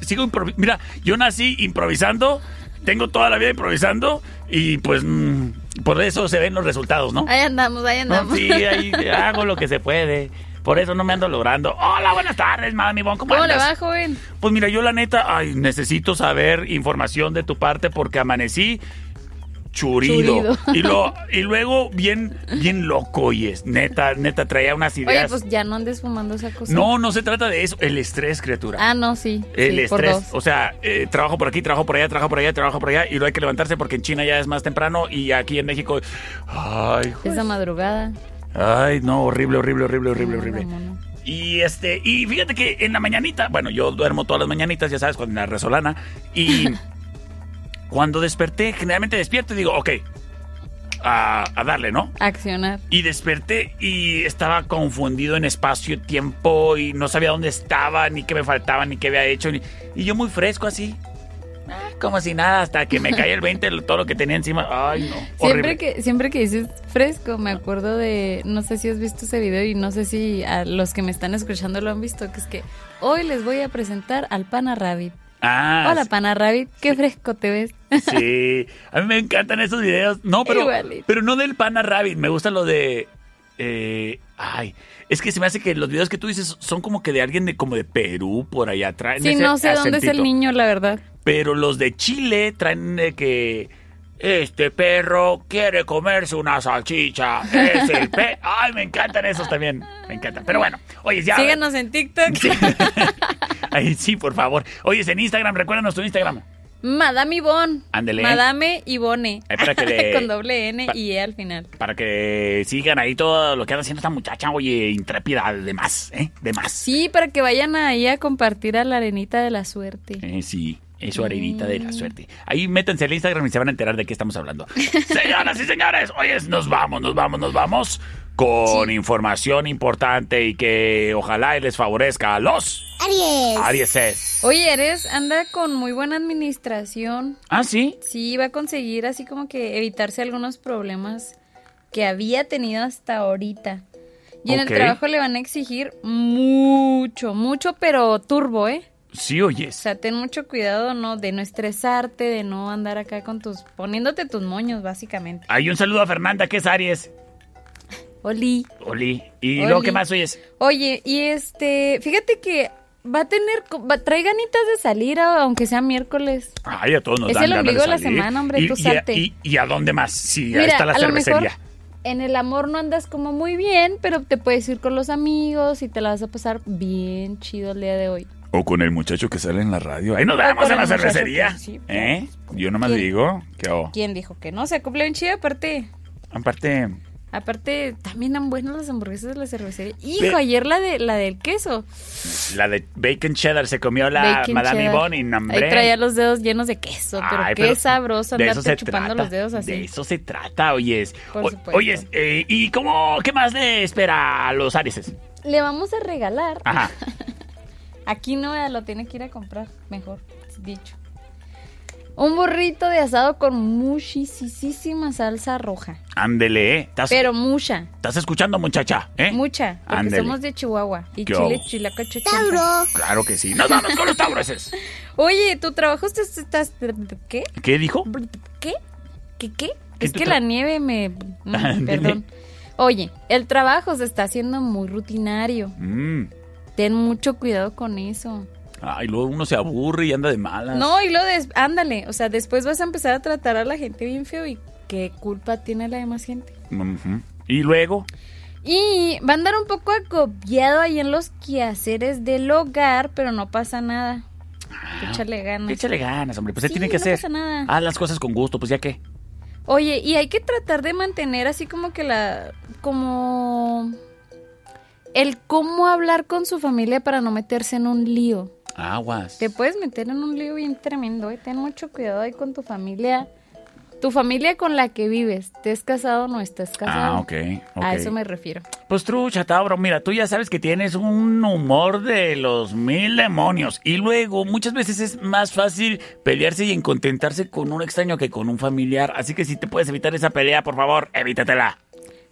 Speaker 1: sigo improvisando. Mira, yo nací improvisando, tengo toda la vida improvisando y pues mm, por eso se ven los resultados, ¿no?
Speaker 10: Ahí andamos, ahí andamos.
Speaker 1: Sí, ahí hago lo que se puede. Por eso no me ando logrando. Hola, buenas tardes, mami Bon. ¿Cómo,
Speaker 10: ¿Cómo
Speaker 1: andas?
Speaker 10: le va, joven?
Speaker 1: Pues mira, yo la neta, ay, necesito saber información de tu parte porque amanecí churido.
Speaker 10: Churido.
Speaker 1: Y, lo, y luego bien, bien loco, oyes. Neta, neta, traía unas
Speaker 10: Oye,
Speaker 1: ideas.
Speaker 10: pues ya no andes fumando esa cosa.
Speaker 1: no, no se trata de eso. El estrés, criatura.
Speaker 10: Ah, no, sí.
Speaker 1: El
Speaker 10: sí,
Speaker 1: estrés, o sea, eh, trabajo por aquí, trabajo por allá, trabajo por allá, trabajo por allá y luego hay que levantarse porque en China ya es más temprano y aquí en México, ay,
Speaker 10: Esa madrugada.
Speaker 1: ay, no, horrible, horrible, horrible, horrible,
Speaker 10: No,
Speaker 1: horrible. Y este, y fíjate que en la mañanita, bueno, yo duermo todas las mañanitas, ya sabes, con la resolana. Y cuando desperté, generalmente despierto y digo, ok, a, a darle, ¿no?
Speaker 10: Accionar.
Speaker 1: Y desperté y estaba confundido en espacio, tiempo y no sabía dónde estaba, ni qué me faltaba, ni qué había hecho. ni- Y yo muy fresco así. ah, Como si nada, hasta que me cae el 20, todo lo que tenía encima. Ay, no.
Speaker 10: Siempre que, siempre que dices fresco, me acuerdo de, no sé si has visto ese video y no sé si a los que me están escuchando lo han visto, que es que hoy les voy a presentar al Pana Rabbit.
Speaker 1: Ah,
Speaker 10: Hola Pana Rabbit, qué fresco te ves.
Speaker 1: Sí, a mí me encantan esos videos. No, pero,
Speaker 10: Igualito.
Speaker 1: pero no del Pana Rabbit. Me gusta lo de. eh, ay, es que se me hace que los videos que tú dices son como que de alguien de como de Perú por allá traen.
Speaker 10: Sí, no sé dónde es el niño, la verdad.
Speaker 1: Pero los de Chile traen de que. Este perro quiere comerse una salchicha. Es el pe. Ay, me encantan esos también. Me encantan. Pero bueno, oye, ya.
Speaker 10: Síganos en TikTok.
Speaker 1: Ay, sí, por favor. Oye, en Instagram, recuérdanos tu Instagram.
Speaker 10: Madame Ivonne.
Speaker 1: Ándele.
Speaker 10: Madame Ivone.
Speaker 1: Ay, para que le-
Speaker 10: Con doble N y E al final.
Speaker 1: Para que sigan ahí todo lo que anda haciendo esta muchacha, oye, intrépida, de más, ¿eh? De más.
Speaker 10: Sí, para que vayan ahí a compartir a la arenita de la suerte.
Speaker 1: Eh, sí, eso arenita de la suerte. Ahí métanse al Instagram y se van a enterar de qué estamos hablando. Señoras y señores, oye, nos vamos, nos vamos, nos vamos con información importante y que ojalá les favorezca a los
Speaker 17: Aries.
Speaker 1: Arieses.
Speaker 10: Oye, Eres anda con muy buena administración.
Speaker 1: Ah, sí.
Speaker 10: Sí, va a conseguir así como que evitarse algunos problemas que había tenido hasta ahorita. Y en el trabajo le van a exigir mucho, mucho, pero turbo, ¿eh?
Speaker 1: Sí,
Speaker 10: O
Speaker 1: oyes.
Speaker 10: sea, ten mucho cuidado, ¿no? De no estresarte, de no andar acá con tus... poniéndote tus moños, básicamente.
Speaker 1: Hay un saludo a Fernanda, que es Aries.
Speaker 10: Oli.
Speaker 1: Oli. ¿Y
Speaker 10: Oli.
Speaker 1: luego qué más oyes?
Speaker 10: Oye, y este, fíjate que va a tener, va, trae ganitas de salir, aunque sea miércoles.
Speaker 1: Ay, a todos nos
Speaker 10: Es
Speaker 1: dan
Speaker 10: el
Speaker 1: ganas
Speaker 10: ombligo de la
Speaker 1: salir.
Speaker 10: semana, hombre,
Speaker 1: y,
Speaker 10: tú salte.
Speaker 1: y- y a dónde más? Sí, ahí está la
Speaker 10: a lo mejor
Speaker 1: cervecería.
Speaker 10: en el amor no andas como muy bien, pero te puedes ir con los amigos y te la vas a pasar bien chido el día de hoy.
Speaker 1: O con el muchacho que sale en la radio. Ahí nos vemos en la cervecería.
Speaker 10: que- sí,
Speaker 1: ¿Eh? Yo nomás
Speaker 10: ¿Quién?
Speaker 1: digo que, oh,
Speaker 10: ¿Quién dijo que no? Se cumple bien chido, aparte,
Speaker 1: aparte,
Speaker 10: aparte también han buenas las hamburguesas de la cervecería. Hijo, ayer la de la del queso.
Speaker 1: la de Bacon Cheddar se comió la
Speaker 10: Bacon
Speaker 1: Madame
Speaker 10: cheddar.
Speaker 1: Yvonne y
Speaker 10: Ahí
Speaker 1: nombre.
Speaker 10: traía los dedos llenos de queso, pero
Speaker 1: Ay,
Speaker 10: qué
Speaker 1: pero
Speaker 10: sabroso andarte
Speaker 1: se
Speaker 10: chupando
Speaker 1: trata,
Speaker 10: los dedos así.
Speaker 1: De eso se trata, oyes.
Speaker 10: Por
Speaker 1: O- oyes, eh, ¿y cómo, qué más le espera a los Arieses?
Speaker 10: Le vamos a regalar.
Speaker 1: Ajá.
Speaker 10: Aquí no lo tiene que ir a comprar, mejor dicho. Un burrito de asado con muchísima salsa roja.
Speaker 1: Ándele, ¿eh? ¿Estás,
Speaker 10: Pero mucha,
Speaker 1: estás escuchando, muchacha? ¿Eh?
Speaker 10: mucha. Porque
Speaker 1: Ándele.
Speaker 10: somos de Chihuahua. Y
Speaker 1: ¿Qué
Speaker 10: chile,
Speaker 1: hubo?
Speaker 10: chilaca,
Speaker 17: Tauro.
Speaker 1: Claro que sí. Nos vamos con los tauroses.
Speaker 10: Oye, tu trabajo estás, estás- ¿Qué?
Speaker 1: ¿Qué dijo?
Speaker 10: ¿Qué? ¿Qué qué?
Speaker 1: ¿Qué
Speaker 10: Es que la nieve me... mm, perdón. Oye, el trabajo se está haciendo muy rutinario.
Speaker 1: Mm.
Speaker 10: Ten mucho cuidado con eso.
Speaker 1: Ay, luego uno se aburre y anda de malas.
Speaker 10: No, y lo des... Ándale, o sea, después vas a empezar a tratar a la gente bien feo y qué culpa tiene la demás gente.
Speaker 1: Y luego,
Speaker 10: Y va a andar un poco acopiado ahí en los quehaceres del hogar, pero no pasa nada. Échale ganas.
Speaker 1: échale ganas, hombre. Pues se
Speaker 10: Sí,
Speaker 1: tiene que
Speaker 10: no
Speaker 1: hacer.
Speaker 10: pasa nada.
Speaker 1: Haz las cosas con gusto, pues ya que.
Speaker 10: Oye, y hay que tratar de mantener así como que la... como... El cómo hablar con su familia para no meterse en un lío.
Speaker 1: Aguas.
Speaker 10: Te puedes meter en un lío bien tremendo, ¿eh? Ten mucho cuidado ahí con tu familia. Tu familia con la que vives. ¿Estés casado o no estás casado?
Speaker 1: Ah, ok. ok.
Speaker 10: A eso me refiero.
Speaker 1: Pues trucha, Tauro, mira, tú ya sabes que tienes un humor de los mil demonios. Y luego, muchas veces es más fácil pelearse y contentarse con un extraño que con un familiar. Así que si te puedes evitar esa pelea, por favor, evítatela.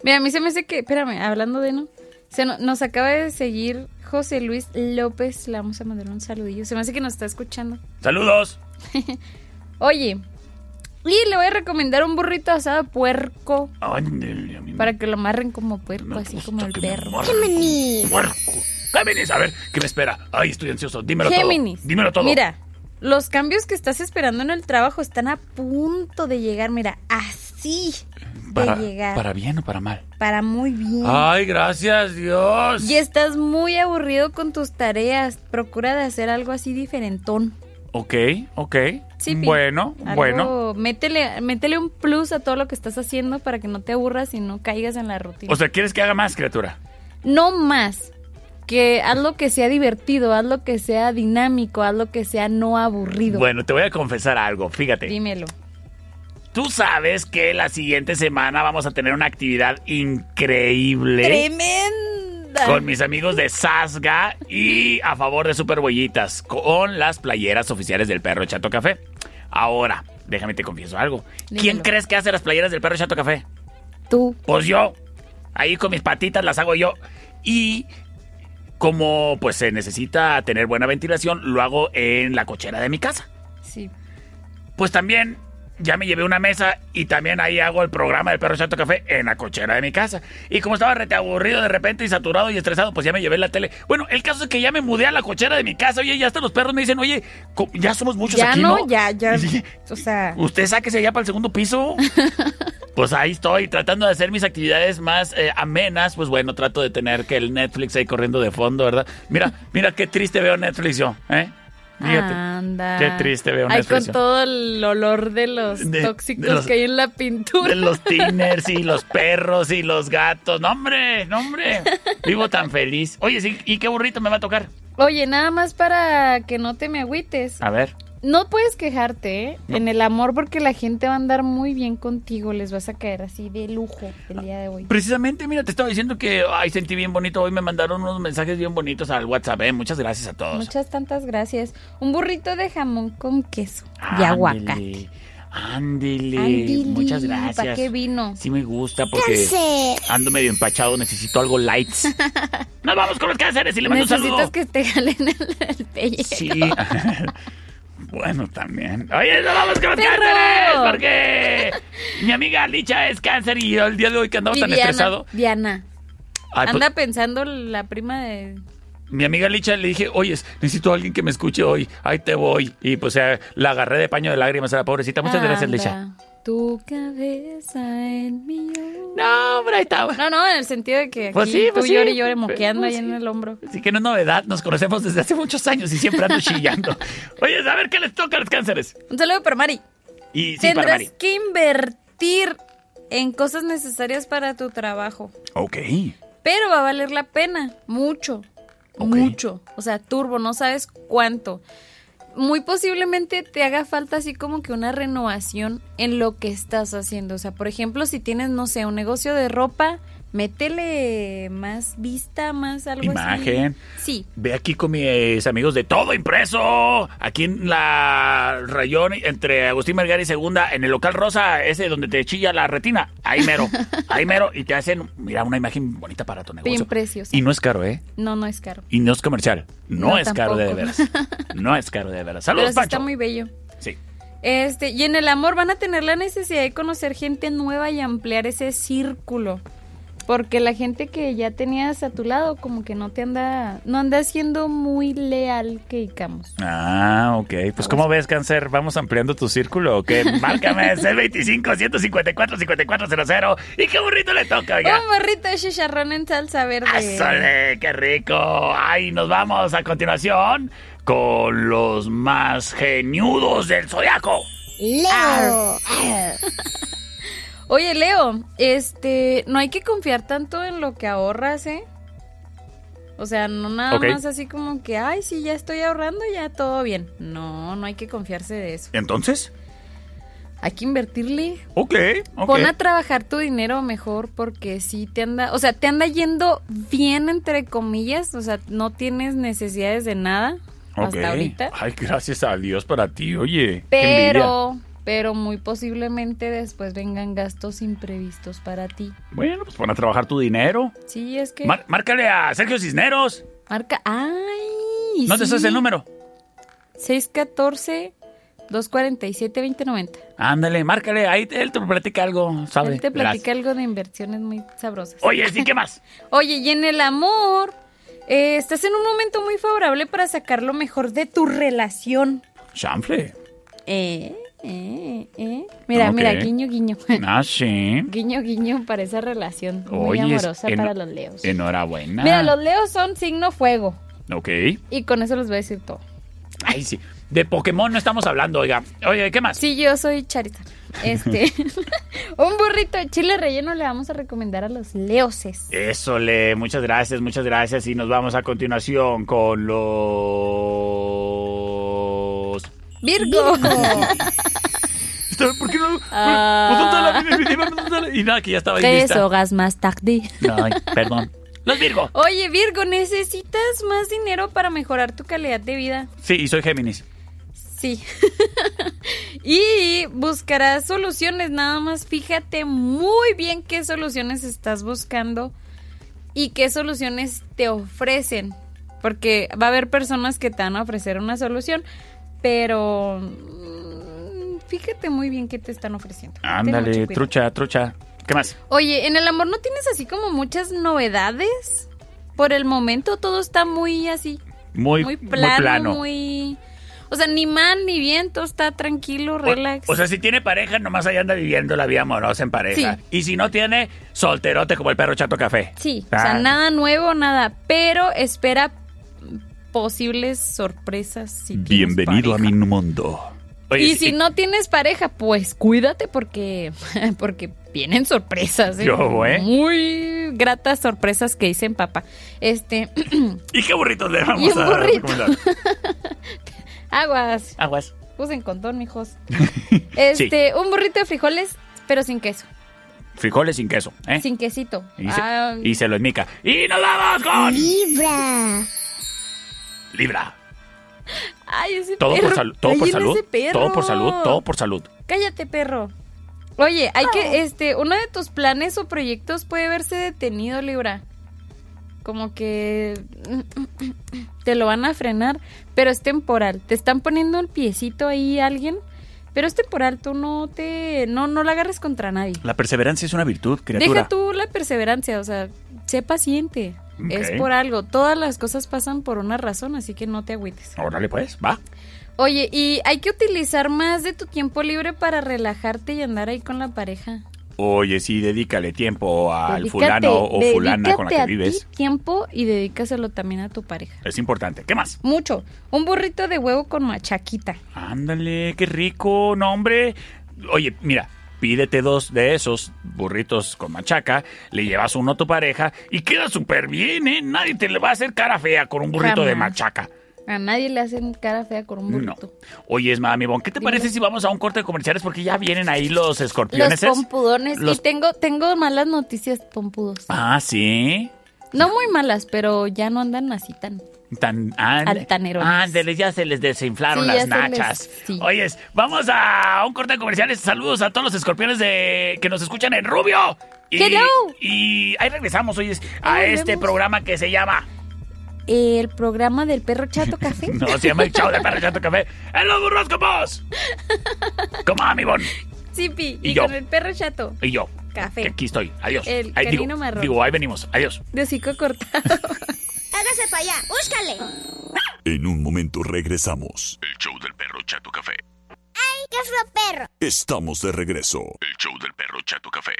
Speaker 10: Mira, a mí se me hace que, espérame, hablando de no, se no- nos acaba de seguir José Luis López, le vamos a mandar un saludillo, se me hace que nos está escuchando.
Speaker 1: Saludos.
Speaker 10: Oye, Y le voy a recomendar un burrito asado puerco
Speaker 1: Ándale, a mí me
Speaker 10: para que lo amarren como puerco, así como el perro.
Speaker 1: Puerco. Géminis, a ver, ¿qué me espera? Ay, estoy ansioso. Dímelo
Speaker 10: Géminis.
Speaker 1: todo. Dímelo todo.
Speaker 10: Mira, los cambios que estás esperando en el trabajo están a punto de llegar. Mira, así de
Speaker 1: para,
Speaker 10: llegar.
Speaker 1: ¿Para bien o para mal?
Speaker 10: Para muy bien.
Speaker 1: Ay, gracias, Dios.
Speaker 10: Y estás muy aburrido con tus tareas. Procura de hacer algo así diferentón.
Speaker 1: Ok, ok.
Speaker 10: Sí,
Speaker 1: bueno,
Speaker 10: Algo-
Speaker 1: bueno.
Speaker 10: Métele, métele un plus a todo lo que estás haciendo para que no te aburras y no caigas en la rutina.
Speaker 1: O sea, ¿quieres que haga más, criatura?
Speaker 10: no más. Que haz lo que sea divertido, haz lo que sea dinámico, haz lo que sea no aburrido.
Speaker 1: Bueno, te voy a confesar algo. Fíjate.
Speaker 10: Dímelo.
Speaker 1: Tú sabes que la siguiente semana vamos a tener una actividad increíble.
Speaker 10: Tremenda.
Speaker 1: Con mis amigos de Sasga y a favor de Superbollitas, con las playeras oficiales del Perro Chato Café. Ahora, déjame te confieso algo. ¿Quién crees que hace las playeras del Perro Chato Café?
Speaker 10: Tú.
Speaker 1: Pues yo. Ahí con mis patitas las hago yo. Y como pues se necesita tener buena ventilación, lo hago en la cochera de mi casa.
Speaker 10: Sí.
Speaker 1: Pues también ya me llevé una mesa y también ahí hago el programa del Perro Chato Café en la cochera de mi casa. Y como estaba rete aburrido de repente y saturado y estresado, pues ya me llevé la tele. Bueno, el caso es que ya me mudé a la cochera de mi casa. Oye, ya hasta los perros me dicen, oye, ya somos muchos
Speaker 10: ya
Speaker 1: aquí,
Speaker 10: no,
Speaker 1: ¿no?
Speaker 10: ya, ya. O sea,
Speaker 1: Usted sáquese allá para el segundo piso. Pues ahí estoy, tratando de hacer mis actividades más eh, amenas. Pues bueno, trato de tener que el Netflix ahí corriendo de fondo, ¿verdad? Mira, mira qué triste veo Netflix yo, ¿eh? Fíjate.
Speaker 10: anda.
Speaker 1: Qué triste veo Netflix.
Speaker 10: con todo el olor de los
Speaker 1: De-
Speaker 10: tóxicos
Speaker 1: de los-
Speaker 10: que hay en la pintura.
Speaker 1: De los tiners y los perros y los gatos. No, hombre, no, hombre. Vivo tan feliz. Oye, sí, ¿y qué burrito me va a tocar?
Speaker 10: Oye, nada más para que no te me agüites.
Speaker 1: A ver.
Speaker 10: No puedes quejarte ¿eh? en el amor porque la gente va a andar muy bien contigo. Les vas a caer así de lujo el día de hoy.
Speaker 1: Precisamente, mira, te estaba diciendo que, ay, sentí bien bonito. Hoy me mandaron unos mensajes bien bonitos al WhatsApp, ¿eh? Muchas gracias a todos.
Speaker 10: Muchas tantas gracias. Un burrito de jamón con queso y aguacate.
Speaker 1: Ándele.
Speaker 10: Ándele,
Speaker 1: Muchas gracias.
Speaker 10: ¿pa' qué vino?
Speaker 1: Sí me gusta porque
Speaker 10: Cáncer.
Speaker 1: ando medio empachado, necesito algo lights. Nos vamos con los cánceres y le mando un
Speaker 10: Necesitas
Speaker 1: saludo.
Speaker 10: que te jalen el, el pellejo.
Speaker 1: Sí. bueno, también. Oye, nos vamos con los
Speaker 10: ¡Perro!
Speaker 1: cánceres porque mi amiga Licha es cáncer y yo el día de hoy que andaba tan
Speaker 10: Diana,
Speaker 1: estresado.
Speaker 10: Diana.
Speaker 1: Ay, pues,
Speaker 10: Anda pensando la prima de...
Speaker 1: mi amiga Licha le dije, oye, necesito a alguien que me escuche hoy. Ahí te voy. Y pues eh, la agarré de paño de lágrimas a la pobrecita. Muchas gracias, Licha.
Speaker 10: Tu cabeza en mi
Speaker 1: No, hombre, ahí estaba.
Speaker 10: No, no, en el sentido de que aquí
Speaker 1: Pues sí, pues
Speaker 10: tú
Speaker 1: sí.
Speaker 10: llore y llore moqueando
Speaker 1: Pues
Speaker 10: ahí en el hombro.
Speaker 1: Así que no es novedad, nos conocemos desde hace muchos años y siempre ando chillando. Oye, a ver qué les toca a los cánceres.
Speaker 10: Un saludo para Mari.
Speaker 1: Y sí, para
Speaker 10: Tendrás
Speaker 1: Mari.
Speaker 10: que invertir en cosas necesarias para tu trabajo.
Speaker 1: Ok.
Speaker 10: Pero va a valer la pena, mucho, mucho. O sea, turbo, no sabes cuánto. Muy posiblemente te haga falta así como que una renovación en lo que estás haciendo. O sea, por ejemplo, si tienes, no sé, un negocio de ropa, métele más vista, más algo
Speaker 1: Imagen.
Speaker 10: así. Sí.
Speaker 1: Ve aquí con mis amigos de Todo Impreso, aquí en la rayón entre Agustín Melgar y Segunda, en el local rosa, ese donde te chilla la retina. Ahí mero, ahí mero, y te hacen, mira, una imagen bonita para tu negocio.
Speaker 10: Bien preciosa.
Speaker 1: Y no es caro, ¿eh?
Speaker 10: No, no es caro.
Speaker 1: Y no es comercial. No,
Speaker 10: No,
Speaker 1: es caro de veras. No es caro de veras.
Speaker 10: Pero
Speaker 1: Saludos, Pancho.
Speaker 10: está muy bello.
Speaker 1: Sí.
Speaker 10: Este, y en el amor van a tener la necesidad de conocer gente nueva y ampliar ese círculo. Porque la gente que ya tenías a tu lado como que no te anda, no anda siendo muy leal que digamos.
Speaker 1: Ah, ok. Pues, ¿cómo ves, Cáncer? ¿Vamos ampliando tu círculo o qué? Márcame, C25-154-5400. ¿Y qué burrito le toca, oiga?
Speaker 10: Un burrito de chicharrón en salsa verde.
Speaker 1: ¡Ásole! ¡Qué rico! Ay, nos vamos a continuación con los más geniudos del zodiaco.
Speaker 10: Leo. Oye, Leo, este, no hay que confiar tanto en lo que ahorras, ¿eh? O sea, no nada más así como que, ay, sí, ya estoy ahorrando, ya todo bien. No, no hay que confiarse de eso.
Speaker 1: Entonces,
Speaker 10: Hay que invertirle.
Speaker 1: ok, ok.
Speaker 10: Pon a trabajar tu dinero mejor porque sí te anda, o sea, te anda yendo bien entre comillas, o sea, no tienes necesidades de nada hasta ahorita.
Speaker 1: Ay, gracias a Dios para ti, oye. qué
Speaker 10: Pero, pero muy posiblemente después vengan gastos imprevistos para ti.
Speaker 1: Bueno, pues pon a trabajar tu dinero.
Speaker 10: Sí, es que
Speaker 1: Mar- márcale a Sergio Cisneros.
Speaker 10: marca, ay,
Speaker 1: ¿No te sabes el número?
Speaker 10: 614 247-2090.
Speaker 1: Ándale, márcale, ahí te- él te platica algo, ¿sabe?
Speaker 10: Él te
Speaker 1: Verás.
Speaker 10: platica algo de inversiones muy sabrosas.
Speaker 1: Oye, ¿sí qué más?
Speaker 10: Oye, y en el amor, eh, estás en un momento muy favorable para sacar lo mejor de tu relación.
Speaker 1: Chanfle.
Speaker 10: Eh, eh, eh. Mira,
Speaker 1: Ok.
Speaker 10: mira, guiño, guiño.
Speaker 1: Ah, sí.
Speaker 10: guiño, guiño para esa relación muy
Speaker 1: Oye,
Speaker 10: amorosa
Speaker 1: en-
Speaker 10: para los leos.
Speaker 1: Enhorabuena.
Speaker 10: Mira, los leos son signo fuego.
Speaker 1: Ok.
Speaker 10: Y con eso les voy a decir todo.
Speaker 1: Ay, sí. De Pokémon no estamos hablando, oiga. Oye, ¿qué más?
Speaker 10: Sí, yo soy Charizard. Este, un burrito de chile relleno le vamos a recomendar a los leoses.
Speaker 1: Eso, Le, muchas gracias, muchas gracias. Y nos vamos a continuación con los...
Speaker 10: Virgo.
Speaker 1: ¿Por qué no?
Speaker 10: Ah.
Speaker 1: Pues. ¿Dónde la- Y nada, que ya estaba
Speaker 10: ¿Qué
Speaker 1: ahí
Speaker 10: es hogas más tarde?
Speaker 1: Ay, perdón. Los Virgo.
Speaker 10: Oye, Virgo, necesitas más dinero para mejorar tu calidad de vida.
Speaker 1: Sí, y soy Géminis.
Speaker 10: Sí. y buscarás soluciones, nada más fíjate muy bien qué soluciones estás buscando y qué soluciones te ofrecen. Porque va a haber personas que te van a ofrecer una solución, pero mm, fíjate muy bien qué te están ofreciendo.
Speaker 1: Ándale, trucha, trucha. ¿Qué más?
Speaker 10: Oye, en el amor no tienes así como muchas novedades. Por el momento todo está muy así,
Speaker 1: Muy,
Speaker 10: muy
Speaker 1: muy
Speaker 10: plano,
Speaker 1: plano.
Speaker 10: muy... O sea, ni mal ni bien, todo está tranquilo, relax.
Speaker 1: O sea, si tiene pareja, nomás ahí anda viviendo la vida amorosa en pareja.
Speaker 10: Sí.
Speaker 1: Y si no tiene, solterote como el perro chato café.
Speaker 10: sí, o
Speaker 1: Ah.
Speaker 10: sea, nada nuevo, nada. Pero espera posibles sorpresas. Si
Speaker 1: Bienvenido a mi mundo. Oye,
Speaker 10: y si no tienes pareja, pues cuídate porque, porque vienen sorpresas. ¿eh?
Speaker 1: Yo, ¿eh?
Speaker 10: Muy gratas sorpresas que dicen papá. Este,
Speaker 1: ¿Y qué burritos le vamos a
Speaker 10: burrito.
Speaker 1: recomendar?
Speaker 10: aguas.
Speaker 1: Aguas.
Speaker 10: Usen condón, mijos. Este, un burrito de frijoles, pero sin queso.
Speaker 1: Frijoles sin queso, ¿eh?
Speaker 10: Sin quesito.
Speaker 1: Y se,
Speaker 10: Ah,
Speaker 1: y se lo enmica. ¡Y nos vamos con...
Speaker 17: Libra.
Speaker 1: Libra.
Speaker 10: Ay, ese
Speaker 1: Todo por, salud, todo por salud.
Speaker 10: ese perro.
Speaker 1: Todo por salud. Todo por salud.
Speaker 10: Cállate, perro. Oye, hay que, este, uno de tus planes o proyectos puede verse detenido, Libra. Como que te lo van a frenar, pero es temporal. Te están poniendo el piecito ahí alguien, pero es temporal. Tú no te, no, no la agarres contra nadie.
Speaker 1: La perseverancia es una virtud, criatura.
Speaker 10: Deja tú la perseverancia, o sea, sé paciente. Es por algo. Todas las cosas pasan por una razón, así que no te agüites.
Speaker 1: Órale, pues, va.
Speaker 10: Oye, y hay que utilizar más de tu tiempo libre para relajarte y andar ahí con la pareja.
Speaker 1: Oye, sí, dedícale tiempo al
Speaker 10: Dedícate-
Speaker 1: fulano o fulana con la que
Speaker 10: a
Speaker 1: vives.
Speaker 10: ti tiempo y dedícaselo también a tu pareja.
Speaker 1: Es importante. ¿Qué más?
Speaker 10: Mucho. Un burrito de huevo con machaquita.
Speaker 1: Ándale, qué rico, no, hombre. Oye, mira, pídete dos de esos burritos con machaca, le llevas uno a tu pareja y queda súper bien, ¿eh? Nadie te le va a hacer cara fea con un burrito de machaca.
Speaker 10: A nadie le hacen cara fea con un
Speaker 1: No.
Speaker 10: burrito.
Speaker 1: Oye, es mami, Bon, ¿qué te
Speaker 10: Dime.
Speaker 1: parece si vamos a un corte de comerciales? Porque ya vienen ahí los
Speaker 10: Los
Speaker 1: escorpiones.
Speaker 10: pompudones.
Speaker 1: Los-
Speaker 10: Y tengo, tengo malas noticias, pompudos.
Speaker 1: Ah, sí.
Speaker 10: No muy malas, pero ya no andan así tan.
Speaker 1: Tan, ándale,
Speaker 10: Altanerones.
Speaker 1: ándale, ya se les desinflaron
Speaker 10: Sí,
Speaker 1: las nachas.
Speaker 10: les- sí.
Speaker 1: Oyes, vamos a un corte de comerciales. Saludos a todos los escorpiones de que nos escuchan en Rubio. Y,
Speaker 10: Hello.
Speaker 1: y ahí regresamos, oyes, a este programa que se llama.
Speaker 10: El programa del perro chato café.
Speaker 1: No, se llama el Chao de Perro Chato Café. ¡En los burroscopos! Como a mi bon.
Speaker 10: Sí, Pi.
Speaker 1: Y
Speaker 10: Y,
Speaker 1: yo.
Speaker 10: con el perro chato.
Speaker 1: Y yo.
Speaker 10: Café.
Speaker 1: Que aquí estoy. Adiós.
Speaker 10: El
Speaker 1: Ahí, digo,
Speaker 10: marrón.
Speaker 1: digo, ahí venimos. Adiós.
Speaker 10: De hocico cortado.
Speaker 17: Para allá. Búscale.
Speaker 7: En un momento regresamos. El show del perro Chato Café.
Speaker 17: ¡Ay, qué fue perro!
Speaker 7: Estamos de regreso. El show del perro Chato Café.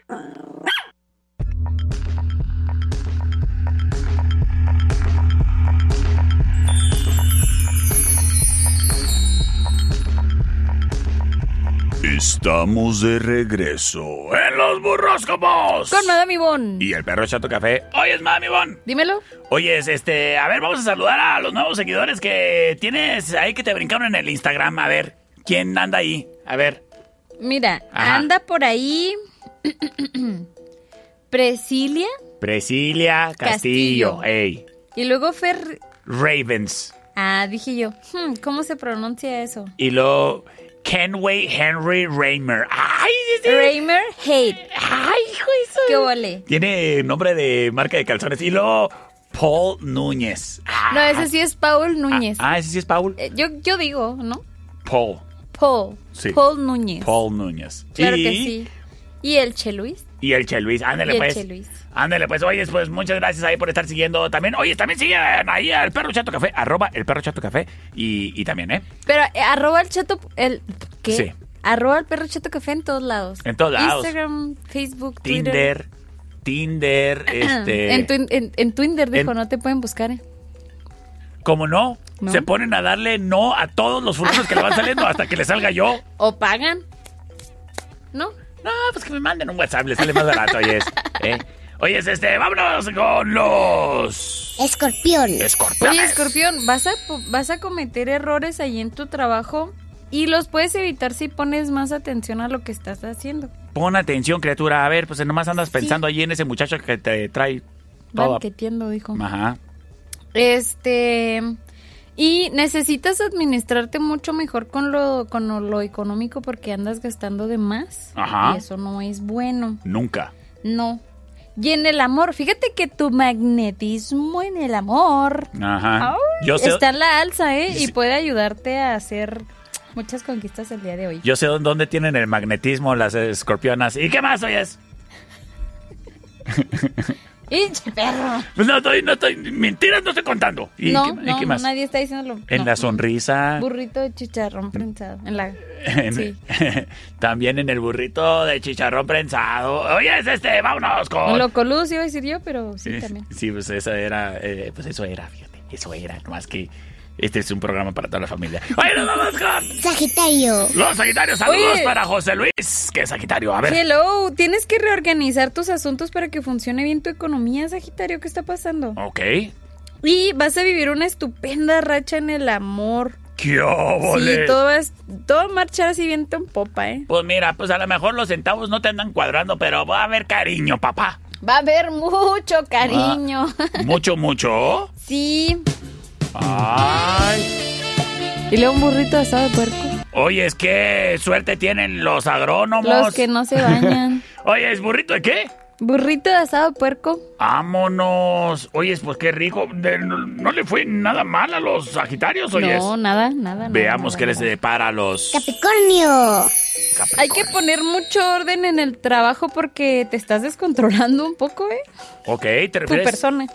Speaker 7: Estamos de regreso.
Speaker 1: ¡En los burroscopos!
Speaker 10: con Madame Bon.
Speaker 1: Y el perro Chato Café. Oyes, mami bon.
Speaker 10: Dímelo.
Speaker 1: Oyes, este, a ver, vamos a saludar a los nuevos seguidores que tienes ahí que te brincaron en el Instagram. A ver, ¿quién anda ahí? A ver.
Speaker 10: Mira,
Speaker 1: Ajá.
Speaker 10: anda por ahí. Presilia.
Speaker 1: Presilia Castillo.
Speaker 10: Castillo.
Speaker 1: Ey.
Speaker 10: Y luego Fer.
Speaker 1: Ravens.
Speaker 10: Ah, dije yo. hmm, ¿Cómo se pronuncia eso?
Speaker 1: Y luego Kenway Henry Raymer. ¡Ay!
Speaker 10: Raymer Hate.
Speaker 1: ¡Ay, hijo de su-
Speaker 10: ¿Qué ole?
Speaker 1: Tiene nombre de marca de calzones. Y luego Paul Núñez. Ah,
Speaker 10: No, ese sí es Paul Núñez.
Speaker 1: Ah, ese sí es Paul.
Speaker 10: Eh, yo, yo digo, ¿no?
Speaker 1: Paul.
Speaker 10: Paul.
Speaker 1: Sí.
Speaker 10: Paul Núñez.
Speaker 1: Paul Núñez.
Speaker 10: Claro
Speaker 1: y,
Speaker 10: que sí. ¿Y el Che Luis?
Speaker 1: Y el Che Luis. Ándale,
Speaker 10: Y el
Speaker 1: pues.
Speaker 10: Che Luis.
Speaker 1: Ándale, pues. Oye, pues muchas gracias ahí por estar siguiendo también. Oye, también sigan ahí al Perro Chato Café. Arroba el Perro Chato Café. Y, y también, ¿eh?
Speaker 10: Pero eh, arroba el chato... El, ¿Qué?
Speaker 1: Sí.
Speaker 10: Arroba el perro chato café en todos lados.
Speaker 1: En todos lados.
Speaker 10: Instagram, Facebook, Twitter.
Speaker 1: Tinder. Tinder, este...
Speaker 10: En, Twin- en, en Twinder, dijo,
Speaker 1: En-
Speaker 10: no te pueden buscar. eh.
Speaker 1: ¿Cómo no?
Speaker 10: No.
Speaker 1: Se ponen a darle no a todos los fulganos que le van saliendo hasta que le salga yo.
Speaker 10: O pagan. ¿No?
Speaker 1: No, pues que me manden un WhatsApp, le sale más barato, oyes. ¿eh? Oyes, este, vámonos con los...
Speaker 17: Escorpión.
Speaker 1: Escorpiones.
Speaker 10: Oye, escorpión, vas a, vas a cometer errores ahí en tu trabajo y los puedes evitar si pones más atención a lo que estás haciendo.
Speaker 1: Pon atención, criatura. A ver, pues nomás andas pensando allí en ese muchacho que te trae todo.
Speaker 10: Banqueteando, dijo.
Speaker 1: Ajá.
Speaker 10: Este. Y necesitas administrarte mucho mejor con lo, con lo, económico porque andas gastando de más.
Speaker 1: Ajá.
Speaker 10: Y eso no es bueno.
Speaker 1: Nunca.
Speaker 10: No. Y en el amor, fíjate que tu magnetismo en el amor
Speaker 1: Ajá.
Speaker 10: ay,
Speaker 1: Yo sé,
Speaker 10: está en la alza, ¿eh? Y puede ayudarte a hacer muchas conquistas el día de hoy.
Speaker 1: yo sé dónde tienen el magnetismo las escorpionas. ¿Y qué más, oyes?
Speaker 10: ¡Hinche perro!
Speaker 1: Pues no estoy, no estoy, mentiras no estoy contando. ¿Y,
Speaker 10: no,
Speaker 1: qué,
Speaker 10: no,
Speaker 1: qué más?
Speaker 10: nadie está diciéndolo.
Speaker 1: En
Speaker 10: No.
Speaker 1: la sonrisa.
Speaker 10: Burrito de chicharrón prensado. En la...
Speaker 1: En-
Speaker 10: Sí.
Speaker 1: También en el burrito de chicharrón prensado. Oye, este, vámonos con.
Speaker 10: En lo colus iba a decir yo, pero sí, también.
Speaker 1: sí, pues eso era, eh, pues eso era, fíjate, eso era, nomás que este es un programa para toda la familia. Oye, nos vamos con
Speaker 17: Sagitario.
Speaker 1: los Sagitarios, saludos
Speaker 10: Oye.
Speaker 1: para José Luis, que es Sagitario, a ver.
Speaker 10: Hello, tienes que reorganizar tus asuntos para que funcione bien tu economía, Sagitario. ¿Qué está pasando?
Speaker 1: Ok.
Speaker 10: Y vas a vivir una estupenda racha en el amor.
Speaker 1: ¡Qué óvole!
Speaker 10: Sí, todo va, a- todo va a marchar así viento en popa, ¿eh?
Speaker 1: Pues mira, pues a lo mejor los centavos no te andan cuadrando, pero va a haber cariño, papá.
Speaker 10: Va a haber mucho cariño.
Speaker 1: Mucho, mucho.
Speaker 10: sí.
Speaker 1: Ay.
Speaker 10: Y luego un burrito de asado de puerco.
Speaker 1: Oye, es que suerte tienen los agrónomos.
Speaker 10: Los que no se bañan.
Speaker 1: Oye, ¿es burrito de qué?
Speaker 10: burrito de asado de puerco.
Speaker 1: Vámonos. Oye, pues qué rico. De- no, no le fue nada mal a los Sagitarios, oye.
Speaker 10: No, nada, nada.
Speaker 1: Veamos
Speaker 10: nada,
Speaker 1: qué les
Speaker 10: nada.
Speaker 1: depara a los
Speaker 17: Capricornio.
Speaker 10: Hay que poner mucho orden en el trabajo porque te estás descontrolando un poco, ¿eh?
Speaker 1: Ok, ¿te
Speaker 10: Tu
Speaker 1: refieres,
Speaker 10: persona.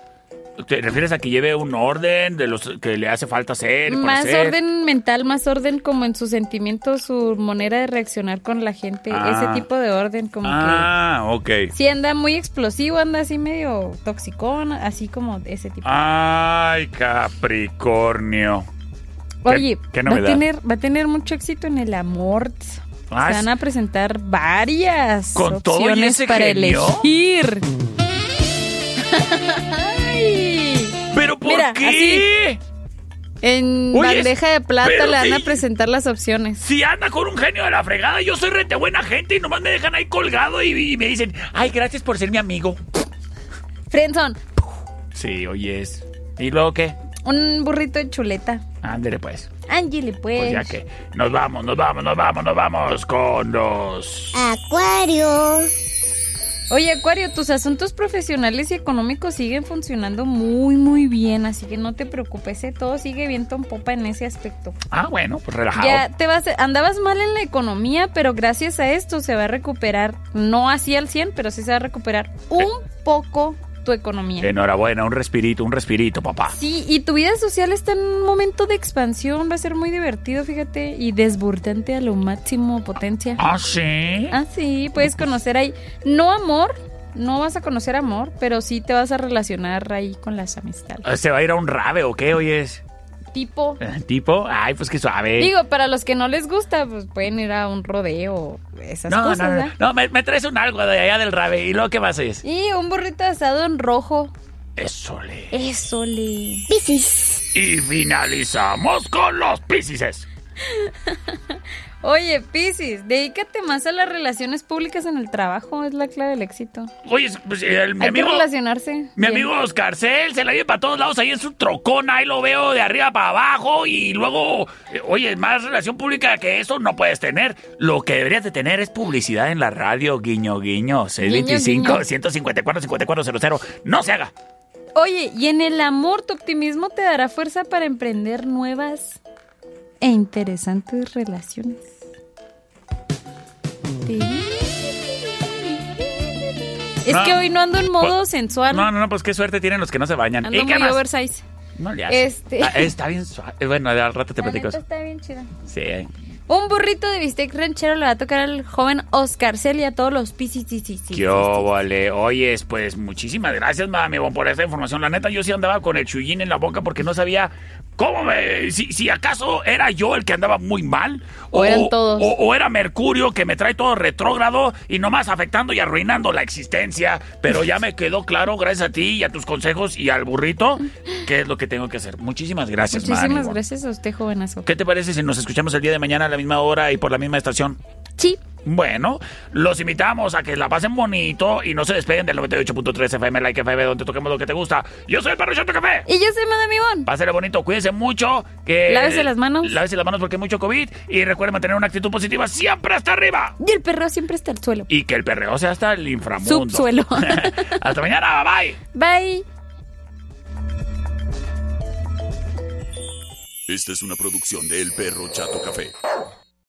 Speaker 1: ¿Te refieres a que lleve un orden de los que le hace falta hacer?
Speaker 10: Más
Speaker 1: hacer?
Speaker 10: orden mental, más orden como en sus sentimientos, su manera de reaccionar con la gente.
Speaker 1: Ah.
Speaker 10: Ese tipo de orden, como
Speaker 1: Ah, ok.
Speaker 10: que... Si anda muy explosivo, anda así medio toxicón, así como ese tipo.
Speaker 1: Ay, Capricornio. ¿Qué-
Speaker 10: Oye,
Speaker 1: qué
Speaker 10: va, a
Speaker 1: novedad?
Speaker 10: tener, va a tener mucho éxito en el amor.
Speaker 1: Ah,
Speaker 10: Se van a presentar varias
Speaker 1: ¿Con todo y
Speaker 10: opciones
Speaker 1: ese
Speaker 10: para
Speaker 1: genio?
Speaker 10: elegir.
Speaker 1: ¿Pero por
Speaker 10: Mira,
Speaker 1: qué?
Speaker 10: En
Speaker 1: Oye,
Speaker 10: bandeja de plata le van a presentar las opciones.
Speaker 1: Si anda con un genio de la fregada, yo soy rete buena gente y nomás me dejan ahí colgado y, y me dicen, ay, gracias por ser mi amigo.
Speaker 10: Friendson,
Speaker 1: Sí, oyes. ¿Y luego qué?
Speaker 10: un burrito de chuleta.
Speaker 1: Ándele pues.
Speaker 10: Ángele, pues.
Speaker 1: Pues ya que nos vamos, nos vamos, nos vamos, nos vamos con los...
Speaker 17: Acuario.
Speaker 10: Oye, Acuario, tus asuntos profesionales y económicos siguen funcionando muy, muy bien, así que no te preocupes, ¿eh? todo sigue viento en popa en ese aspecto.
Speaker 1: Ah, bueno, pues relajado.
Speaker 10: Ya te vas, andabas mal en la economía, pero gracias a esto se va a recuperar, no así al 100, pero sí se va a recuperar un poco tu economía.
Speaker 1: Enhorabuena, un respirito, un respirito, papá.
Speaker 10: Sí, y tu vida social está en un momento de expansión, va a ser muy divertido, fíjate, y desbordante a lo máximo potencia.
Speaker 1: Ah, sí.
Speaker 10: Ah, sí, puedes conocer ahí, no amor, no vas a conocer amor, pero sí te vas a relacionar ahí con las amistades.
Speaker 1: ¿Se va a ir a un rave o qué, oyes?
Speaker 10: Tipo,
Speaker 1: ¿Tipo? Ay, pues que suave.
Speaker 10: digo, para los que no les gusta, pues pueden ir a un rodeo, esas
Speaker 1: no,
Speaker 10: cosas,
Speaker 1: no, no, no, me, me traes un algo de allá del rave. ¿Y luego qué más es?
Speaker 10: Y un burrito asado en rojo.
Speaker 1: Eso le.
Speaker 10: Eso le.
Speaker 17: Piscis.
Speaker 1: Y finalizamos con los piscises.
Speaker 10: Oye, Piscis, dedícate más a las relaciones públicas en el trabajo, es la clave del éxito.
Speaker 1: Oye, pues el, mi
Speaker 10: Hay
Speaker 1: amigo.
Speaker 10: que relacionarse.
Speaker 1: Mi
Speaker 10: bien.
Speaker 1: amigo Oscarcel se la lleva para todos lados ahí en su trocón, ahí lo veo de arriba para abajo y luego, eh, oye, más relación pública que eso no puedes tener. Lo que deberías de tener es publicidad en la radio, guiño, guiño, 625
Speaker 10: guiño.
Speaker 1: 154 5400. No se haga.
Speaker 10: Oye, y en el amor, tu optimismo te dará fuerza para emprender nuevas e interesantes relaciones. Es
Speaker 1: No,
Speaker 10: que hoy no ando en modo
Speaker 1: pues-
Speaker 10: sensual.
Speaker 1: No, no, no, pues qué suerte tienen los que no se bañan.
Speaker 10: Ando
Speaker 1: ¿Y
Speaker 10: muy oversize.
Speaker 1: No le hace.
Speaker 10: Este-
Speaker 1: Ah, está bien suave. Bueno, al rato te
Speaker 10: La
Speaker 1: platico
Speaker 10: está bien chida.
Speaker 1: Sí.
Speaker 10: Un burrito de bistec ranchero le va a tocar al joven Oscar Cel y a todos los piscis. sí, sí, sí,
Speaker 1: ¿Qué vale? Oyes, pues muchísimas gracias, mami, por esta información. La neta, yo sí andaba con el chullín en la boca porque no sabía cómo me. Si, si acaso era yo el que andaba muy mal.
Speaker 10: O eran todos.
Speaker 1: O, o era Mercurio que me trae todo retrógrado y nomás afectando y arruinando la existencia. Pero ya me quedó claro, gracias a ti y a tus consejos y al burrito, qué es lo que tengo que hacer. Muchísimas gracias.
Speaker 10: Muchísimas gracias a usted, jovenazo.
Speaker 1: ¿Qué te parece si nos escuchamos el día de mañana a la misma hora y por la misma estación?
Speaker 10: Sí.
Speaker 1: Bueno, los invitamos a que la pasen bonito y no se despeguen del 98.3 FM Like FM donde toquemos lo que te gusta. Yo soy el Perro Chato Café.
Speaker 10: Y yo soy Madame Ivonne.
Speaker 1: Pásale bonito, cuídense mucho. Que
Speaker 10: Lávese las manos.
Speaker 1: Lávese las manos porque hay mucho COVID. Y recuerden mantener una actitud positiva siempre hasta arriba.
Speaker 10: Y el perro siempre está al suelo.
Speaker 1: Y que el perreo sea hasta el inframundo.
Speaker 10: Subsuelo.
Speaker 1: hasta mañana, bye.
Speaker 10: Bye.
Speaker 7: Esta es una producción de El Perro Chato Café.